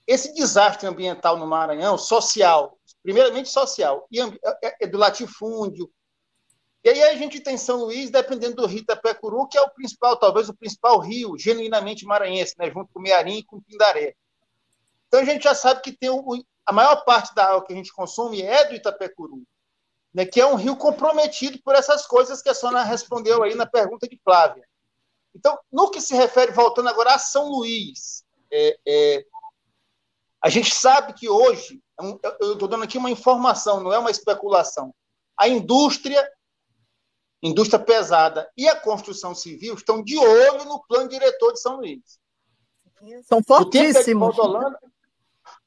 [SPEAKER 2] esse desastre ambiental no Maranhão, social, primeiramente social, e é, é do latifúndio, e aí a gente tem São Luís, dependendo do rio Itapecuru, que é o principal, talvez o principal rio genuinamente maranhense, né, junto com Mearim e com Pindaré. Então a gente já sabe que tem o, a maior parte da água que a gente consome é do Itapecuru, né, que é um rio comprometido por essas coisas que a senhora respondeu aí na pergunta de Flávia. Então, no que se refere, voltando agora a São Luís, é, é, a gente sabe que hoje, é eu estou dando aqui uma informação, não é uma especulação, a indústria indústria pesada e a construção civil estão de olho no plano diretor de São Luís.
[SPEAKER 4] São fortíssimos.
[SPEAKER 2] No tempo,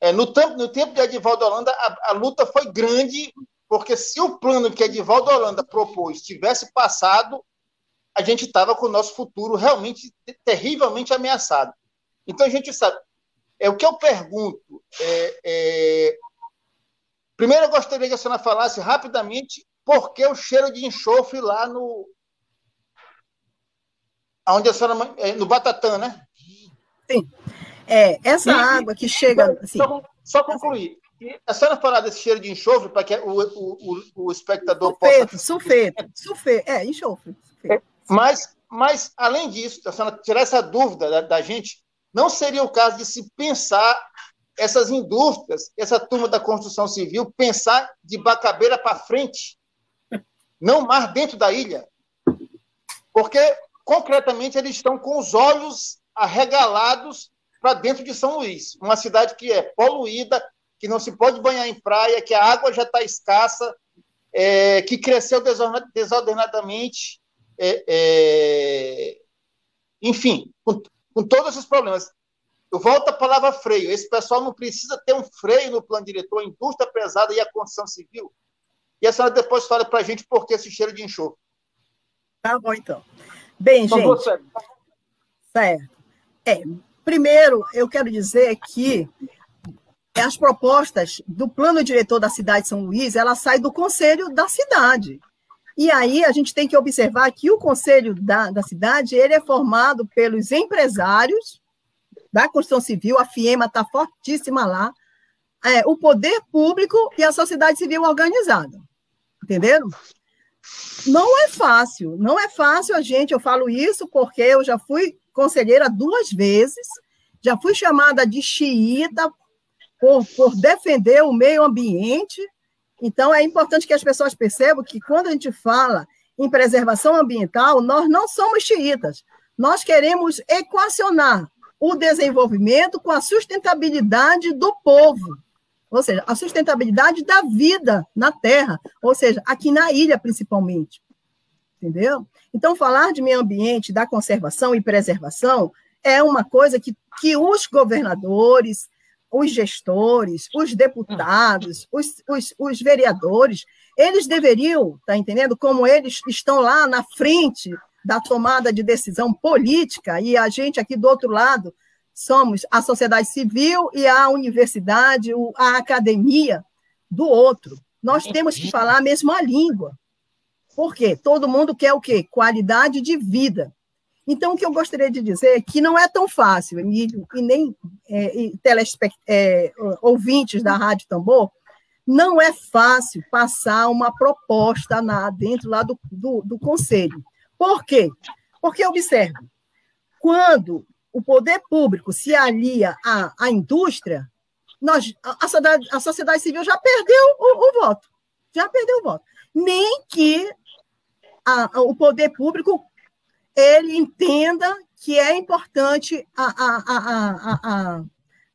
[SPEAKER 2] é, no, tempo, no tempo de Edivaldo Holanda, a, a, luta foi grande, porque se o plano que Edivaldo Holanda propôs tivesse passado, a gente estava com o nosso futuro realmente terrivelmente ameaçado. Então a gente sabe. É o que eu pergunto. É, é... Primeiro, eu gostaria que a senhora falasse rapidamente por que o cheiro de enxofre lá no. Onde a senhora. É, no Batatã, né?
[SPEAKER 4] Sim. É, essa e, água que chega.
[SPEAKER 2] Assim, só, só concluir. A senhora falar desse cheiro de enxofre para que o, o, o, espectador
[SPEAKER 4] sulfeto, possa. Sulfeto, sulfeto, é, enxofre.
[SPEAKER 2] É, mas, mas, além disso, a senhora tirar essa dúvida da, da gente, não seria o caso de se pensar essas indústrias, essa turma da construção civil, pensar de Bacabeira para frente, não mais dentro da ilha. Porque, concretamente, eles estão com os olhos arregalados para dentro de São Luís, uma cidade que é poluída, que não se pode banhar em praia, que a água já está escassa, é, que cresceu desordenadamente, é, é, enfim, com, com todos esses problemas. Eu volto à palavra freio. Esse pessoal não precisa ter um freio no plano diretor, a indústria pesada e a construção civil e a senhora depois fala para a gente por que esse cheiro de enxofre.
[SPEAKER 4] Tá bom, então. Bem, então, gente. Você... Certo. É, primeiro, eu quero dizer que as propostas do plano diretor da cidade de São Luís, ela sai do conselho da cidade. E aí a gente tem que observar que o conselho da, da cidade ele é formado pelos empresários da construção civil, a FIEMA está fortíssima lá, é, o poder público e a sociedade civil organizada. Entenderam? Não é fácil, não é fácil a gente, eu falo isso porque eu já fui conselheira duas vezes, já fui chamada de xiita por, por defender o meio ambiente. Então, é importante que as pessoas percebam que quando a gente fala em preservação ambiental, nós não somos xiitas. Nós queremos equacionar o desenvolvimento com a sustentabilidade do povo ou seja, a sustentabilidade da vida na Terra, ou seja, aqui na ilha principalmente. Entendeu? Então, falar de meio ambiente, da conservação e preservação é uma coisa que, que os governadores, os gestores, os deputados, os, os, os vereadores, eles deveriam, tá entendendo? Como eles estão lá na frente da tomada de decisão política e a gente aqui do outro lado somos a sociedade civil e a universidade, a academia do outro. Nós temos que falar a mesma língua. Por quê? Todo mundo quer o quê? Qualidade de vida. Então, o que eu gostaria de dizer é que não é tão fácil, Emílio, e nem é, e é, ouvintes da Rádio Tambor, não é fácil passar uma proposta na, dentro lá do, do, do conselho. Por quê? Porque, observe, quando o poder público se alia à, à indústria, nós, a, a, sociedade, a sociedade civil já perdeu o, o, voto. Já perdeu o voto. Nem que a, o poder público ele entenda que é importante a,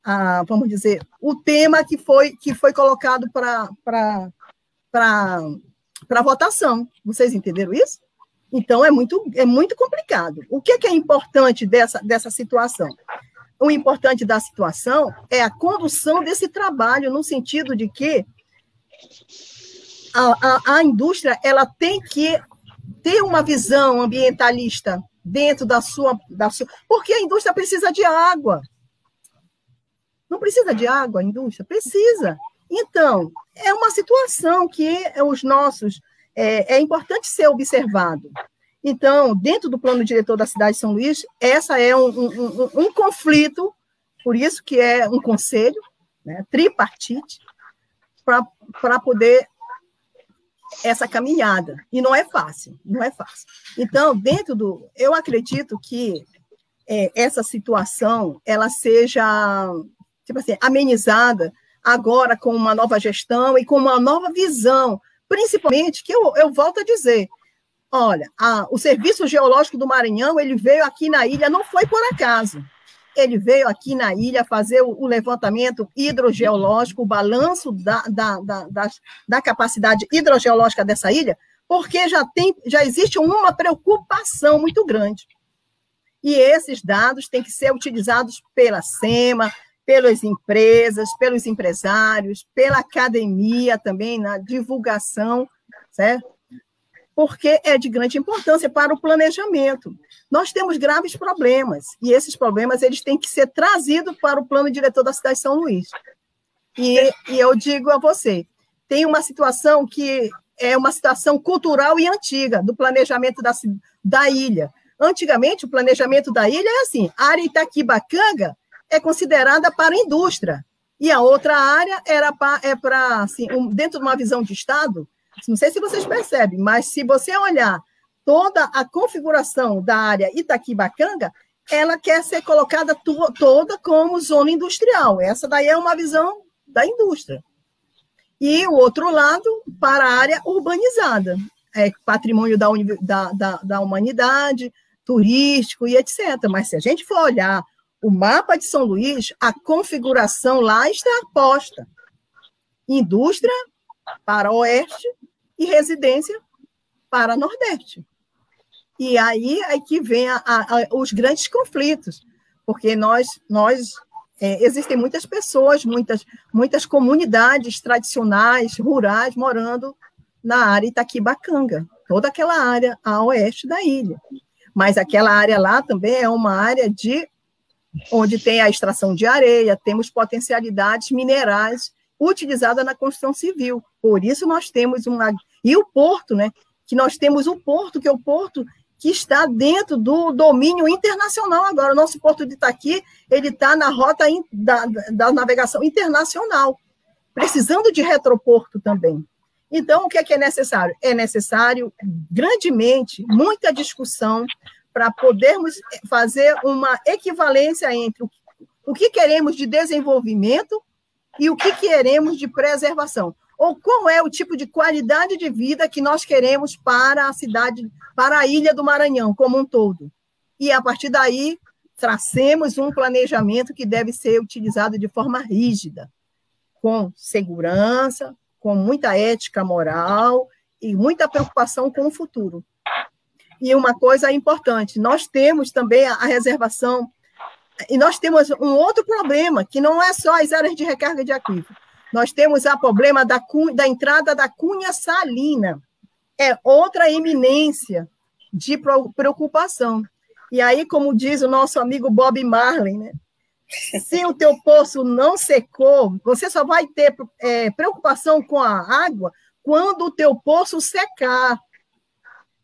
[SPEAKER 4] a, vamos dizer, o tema que foi, que foi colocado para votação. Vocês entenderam isso? Então, é muito, é muito complicado. O que é, que é importante dessa, dessa situação? O importante da situação é a condução desse trabalho, no sentido de que a, a, a indústria ela tem que ter uma visão ambientalista dentro da sua, da sua. Porque a indústria precisa de água. Não precisa de água, a indústria? Precisa. Então, é uma situação que os nossos. É, é importante ser observado. Então, dentro do plano diretor da cidade de São Luís, essa é um, um, um, um conflito, por isso que é um conselho, né, tripartite, para poder essa caminhada. E não é fácil, não é fácil. Então, dentro do. Eu acredito que é, essa situação ela seja tipo assim, amenizada agora com uma nova gestão e com uma nova visão, principalmente que eu, eu volto a dizer, olha, a, o Serviço Geológico do Maranhão ele veio aqui na ilha não foi por acaso. Ele veio aqui na ilha fazer o, o levantamento hidrogeológico, o balanço da, da, da, da, da capacidade hidrogeológica dessa ilha, porque já, tem, já existe uma preocupação muito grande. E esses dados têm que ser utilizados pela SEMA, pelas empresas, pelos empresários, pela academia também, na divulgação, certo? Porque é de grande importância para o planejamento. Nós temos graves problemas, e esses problemas eles têm que ser trazidos para o plano diretor da cidade de São Luís. E, e eu digo a você, tem uma situação que é uma situação cultural e antiga do planejamento da, da ilha. Antigamente, o planejamento da ilha é assim, a área Itaquibacanga é considerada para a indústria. E a outra área era para, é para, assim, um, dentro de uma visão de Estado, não sei se vocês percebem, mas se você olhar toda a configuração da área Itaquibacanga, ela quer ser colocada to, toda como zona industrial. Essa daí é uma visão da indústria. E o outro lado, para a área urbanizada, é patrimônio da, da, da, da humanidade, turístico e etc. Mas se a gente for olhar o mapa de São Luís, a configuração lá está posta. Indústria para oeste e residência para nordeste. E aí é que vem a, a, a, os grandes conflitos, porque nós, nós é, existem muitas pessoas, muitas, muitas comunidades tradicionais, rurais, morando na área Itaquibacanga, toda aquela área a oeste da ilha. Mas aquela área lá também é uma área de onde tem a extração de areia, temos potencialidades minerais utilizadas na construção civil. Por isso nós temos uma e o porto, né? Que nós temos o porto, que é o porto que está dentro do domínio internacional agora. O nosso porto de Itaqui, ele está na rota in, da, da navegação internacional, precisando de retroporto também. Então, o que é, que é necessário? É necessário, grandemente, muita discussão para podermos fazer uma equivalência entre o que queremos de desenvolvimento e o que queremos de preservação. Ou qual é o tipo de qualidade de vida que nós queremos para a cidade, para a ilha do Maranhão como um todo. E a partir daí, tracemos um planejamento que deve ser utilizado de forma rígida, com segurança, com muita ética moral e muita preocupação com o futuro. E uma coisa importante, nós temos também a, reservação, e nós temos um outro problema, que não é só as áreas de recarga de aquífero. Nós temos o problema da, da entrada da cunha salina. É outra eminência de preocupação. E aí, como diz o nosso amigo Bob Marley, né? se o teu poço não secou, você só vai ter é, preocupação com a água quando o teu poço secar.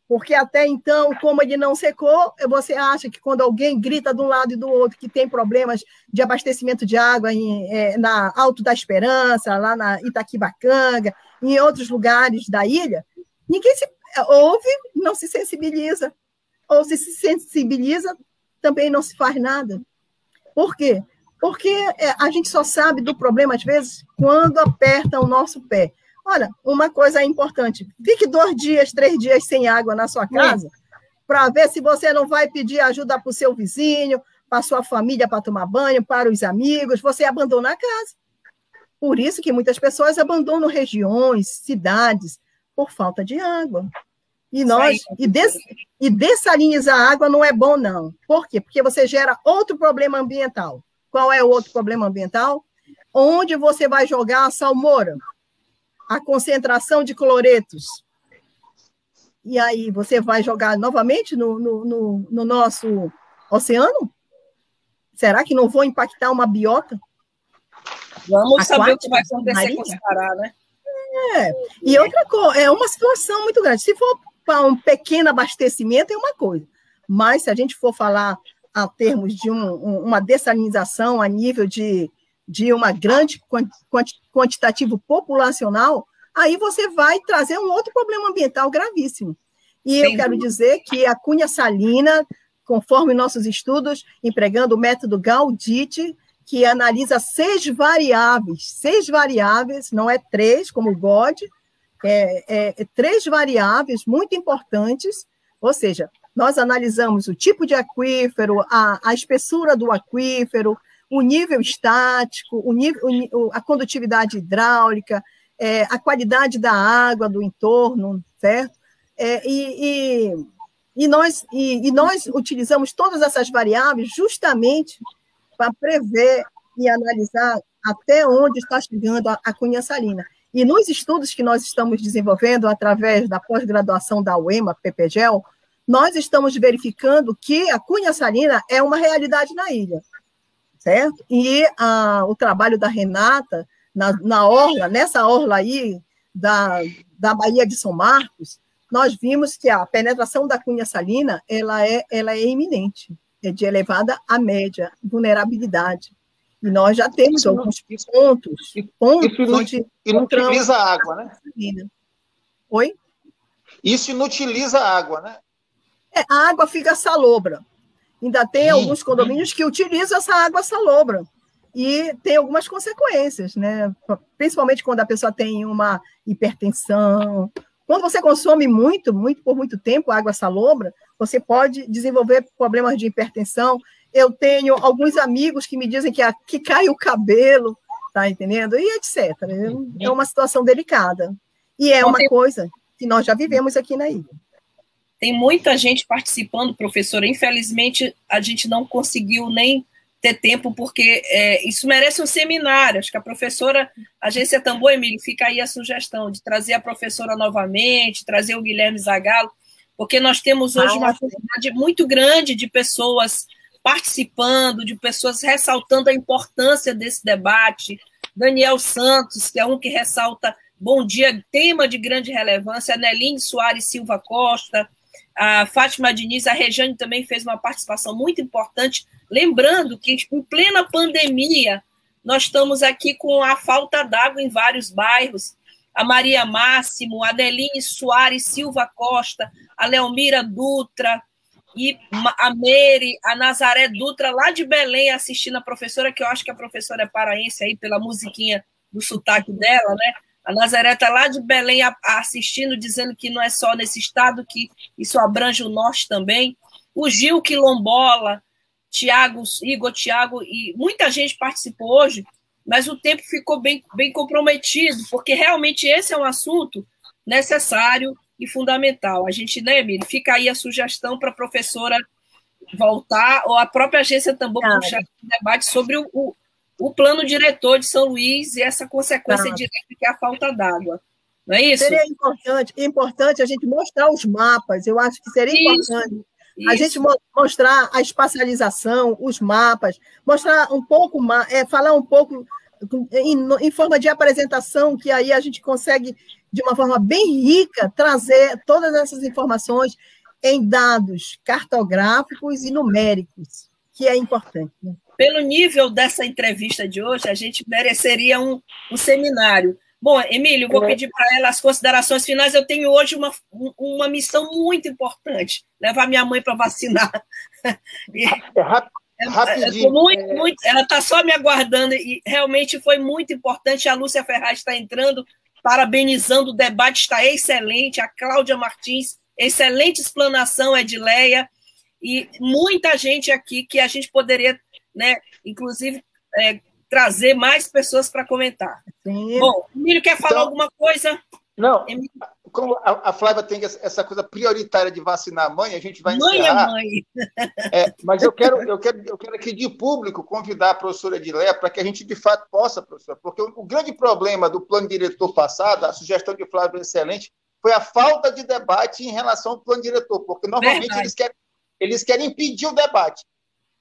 [SPEAKER 4] Porque até então, como ele não secou, você acha que quando alguém grita de um lado e do outro que tem problemas de abastecimento de água em, é, na Alto da Esperança, lá na Itaquibacanga, em outros lugares da ilha, ninguém se ouve, não se sensibiliza. Ou se se sensibiliza, também não se faz nada. Por quê? Porque é, a gente só sabe do problema, às vezes, quando aperta o nosso pé. Olha, uma coisa importante: fique dois dias, três dias sem água na sua casa, para ver se você não vai pedir ajuda para o seu vizinho, para a sua família para tomar banho, para os amigos, você abandona a casa. Por isso que muitas pessoas abandonam regiões, cidades, por falta de água. E nós e, des, e dessalinizar a água não é bom, não. Por quê? Porque você gera outro problema ambiental. Qual é o outro problema ambiental? Onde você vai jogar a salmoura? A concentração de cloretos. e aí você vai jogar novamente no, no, no, no nosso oceano? Será que não vou impactar uma biota?
[SPEAKER 1] Vamos saber o que vai acontecer com o Ceará, né?
[SPEAKER 4] É. E outra coisa, é uma situação muito grande. Se for para um pequeno abastecimento, é uma coisa. Mas se a gente for falar a termos de um, uma dessalinização a nível de, de uma grande quanti, quantitativo populacional, aí você vai trazer um outro problema ambiental gravíssimo. E eu quero dizer que a cunha salina, conforme nossos estudos, empregando o método Gaudit, que analisa seis variáveis, seis variáveis, não é três, como o God, é, é, é três variáveis muito importantes, ou seja, nós analisamos o tipo de aquífero, a, a espessura do aquífero, o nível estático, o nível, o, a condutividade hidráulica, é, a qualidade da água do entorno, certo? É, e, e, e, nós, e, e nós utilizamos todas essas variáveis justamente para prever e analisar até onde está chegando a, a cunha salina. E nos estudos que nós estamos desenvolvendo através da pós-graduação da UEMA, PPGEL, nós estamos verificando que a cunha salina é uma realidade na ilha, certo? E a, o trabalho da Renata na, na orla, nessa orla aí da, da Baía de São Marcos, nós vimos que a penetração da cunha salina ela é, ela é iminente, é de elevada a média vulnerabilidade. E nós já temos isso alguns pontos, pontos
[SPEAKER 2] isso onde inutiliza a água, né?
[SPEAKER 4] Oi?
[SPEAKER 2] Isso inutiliza a água, né?
[SPEAKER 4] É, a água fica salobra. Ainda tem Sim. alguns condomínios que utilizam essa água salobra. E tem algumas consequências, né? Principalmente quando a pessoa tem uma hipertensão. Quando você consome muito, muito por muito tempo água salobra, você pode desenvolver problemas de hipertensão. Eu tenho alguns amigos que me dizem que, a, que cai o cabelo, tá entendendo? E etc. É uma situação delicada. E é uma coisa que nós já vivemos aqui na ilha.
[SPEAKER 1] Tem muita gente participando, professora. Infelizmente, a gente não conseguiu nem ter tempo, porque é, isso merece um seminário. Acho que a professora, Agência Tambor, Emílio, fica aí a sugestão de trazer a professora novamente, trazer o Guilherme Zagallo, porque nós temos hoje ah, uma quantidade muito grande de pessoas participando, de pessoas ressaltando a importância desse debate. Daniel Santos, que é um que ressalta Bom dia, tema de grande relevância, Neline Soares Silva Costa, a Fátima Diniz, a Rejane também fez uma participação muito importante, lembrando que em plena pandemia nós estamos aqui com a falta d'água em vários bairros. A Maria Máximo, a Adeline Soares Silva Costa, a Leomira Dutra e a Mary, a Nazaré Dutra, lá de Belém, assistindo a professora, que eu acho que a professora é paraense aí, pela musiquinha do sotaque dela, né? A Nazaré está lá de Belém assistindo, dizendo que não é só nesse estado, que isso abrange o norte também. O Gil Quilombola, Tiago, Igor, Tiago, e muita gente participou hoje, mas o tempo ficou bem, bem comprometido, porque realmente esse é um assunto necessário e fundamental. A gente, né, Emílio, fica aí a sugestão para a professora voltar, ou a própria agência também puxar um debate sobre o, o o plano diretor de São Luís e essa consequência direta que é a falta d'água. Não é isso?
[SPEAKER 4] Seria importante, importante a gente mostrar os mapas, eu acho que seria isso, importante. Isso. A gente mostrar a espacialização, os mapas, mostrar um pouco mais, é, falar um pouco em, em forma de apresentação, que aí a gente consegue, de uma forma bem rica, trazer todas essas informações em dados cartográficos e numéricos, que é importante. Né?
[SPEAKER 1] Pelo nível dessa entrevista de hoje, a gente mereceria um, um seminário. Bom, Emílio, vou é. pedir para ela as considerações finais. Eu tenho hoje uma, uma missão muito importante: levar minha mãe para vacinar.
[SPEAKER 2] É, rapidinho.
[SPEAKER 1] Muito, é... muito, ela está só me aguardando e realmente foi muito importante. A Lúcia Ferraz está entrando, parabenizando o debate, está excelente. A Cláudia Martins, excelente explanação, Edileia. E muita gente aqui que a gente poderia né? Inclusive, é, trazer mais pessoas para comentar. Sim. Bom, Emílio quer falar então, alguma coisa?
[SPEAKER 2] Não, Emílio. como a, a, Flávia tem essa coisa prioritária de vacinar a mãe, a gente vai
[SPEAKER 1] mãe
[SPEAKER 2] encerrar.
[SPEAKER 1] É mãe.
[SPEAKER 2] É, mas eu quero, eu, quero, eu quero aqui de público convidar a professora Edileia para que a gente de fato possa, professora, porque o, o grande problema do plano diretor passado, a sugestão de Flávia é excelente, foi a falta de debate em relação ao plano diretor, porque normalmente eles querem, eles querem impedir o debate.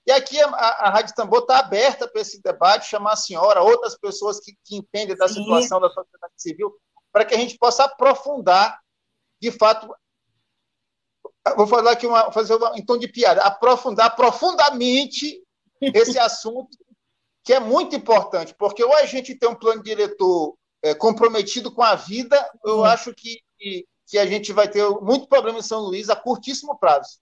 [SPEAKER 2] E aqui a, a, Rádio Tambor está aberta para esse debate, chamar a senhora, outras pessoas que, que entendem da Sim. situação da sociedade civil, para que a gente possa aprofundar, de fato, vou falar aqui uma, fazer uma, em tom de piada, aprofundar profundamente esse assunto, que é muito importante, porque ou a gente tem um plano diretor é, comprometido com a vida, eu acho que, que, que, a gente vai ter muito problema em São Luís a curtíssimo prazo.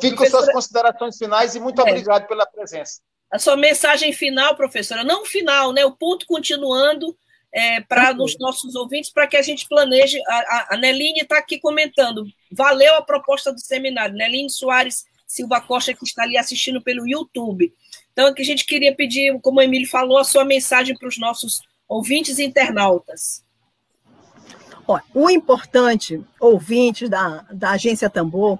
[SPEAKER 2] Fico com suas considerações finais e muito é. obrigado pela presença.
[SPEAKER 1] A sua mensagem final, professora, não final, né? O ponto continuando é, para os nossos ouvintes, para que a gente planeje. A, a, a Neline está aqui comentando. Valeu a proposta do seminário. Neline Soares Silva Costa, que está ali assistindo pelo YouTube. Então, que a gente queria pedir, como o Emílio falou, a sua mensagem para os nossos ouvintes e internautas.
[SPEAKER 4] Olha, o importante, ouvintes da, da Agência Tambor,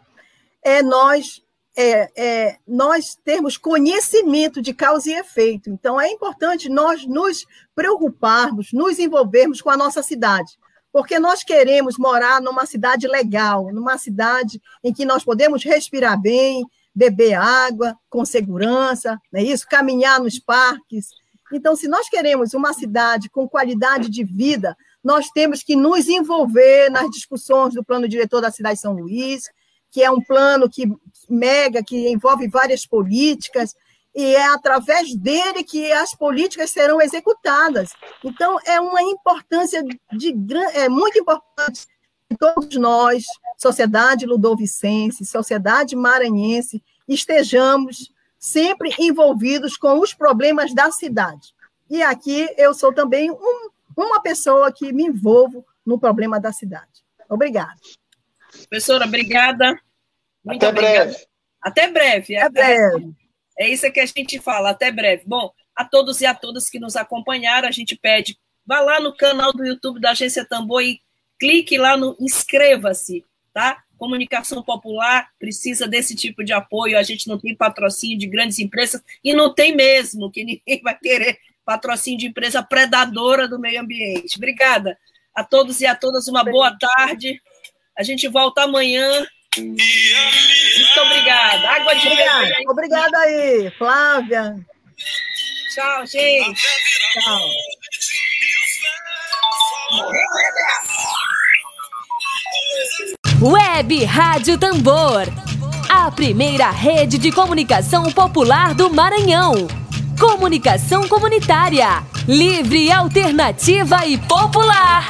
[SPEAKER 4] é nós é, é, nós termos conhecimento de causa e efeito. Então, é importante nós nos preocuparmos, nos envolvermos com a nossa cidade, porque nós queremos morar numa cidade legal, numa cidade em que nós podemos respirar bem, beber água com segurança, não é isso? Caminhar nos parques. Então, se nós queremos uma cidade com qualidade de vida, nós temos que nos envolver nas discussões do plano diretor da cidade de São Luís, que é um plano que mega, que envolve várias políticas, e é através dele que as políticas serão executadas. Então, é uma importância de é muito importante que todos nós, sociedade ludovicense, sociedade maranhense, estejamos sempre envolvidos com os problemas da cidade. E aqui eu sou também um, uma pessoa que me envolvo no problema da cidade. Obrigada.
[SPEAKER 1] Professora, obrigada.
[SPEAKER 2] Muito Até obrigada. breve.
[SPEAKER 1] Até breve.
[SPEAKER 4] Até breve.
[SPEAKER 1] É isso que a gente fala, até breve. Bom, a todos e a todas que nos acompanharam, a gente pede, vá lá no canal do YouTube da Agência Tambor e clique lá no inscreva-se, tá? Comunicação popular precisa desse tipo de apoio. A gente não tem patrocínio de grandes empresas e não tem mesmo, que ninguém vai querer patrocínio de empresa predadora do meio ambiente. Obrigada a todos e a todas, uma boa tarde. A gente volta amanhã muito obrigada. Água de
[SPEAKER 4] Obrigada, obrigada aí, Flávia.
[SPEAKER 1] Tchau, gente.
[SPEAKER 4] Tchau.
[SPEAKER 5] Web Rádio Tambor. A primeira rede de comunicação popular do Maranhão. Comunicação comunitária. Livre, alternativa e popular.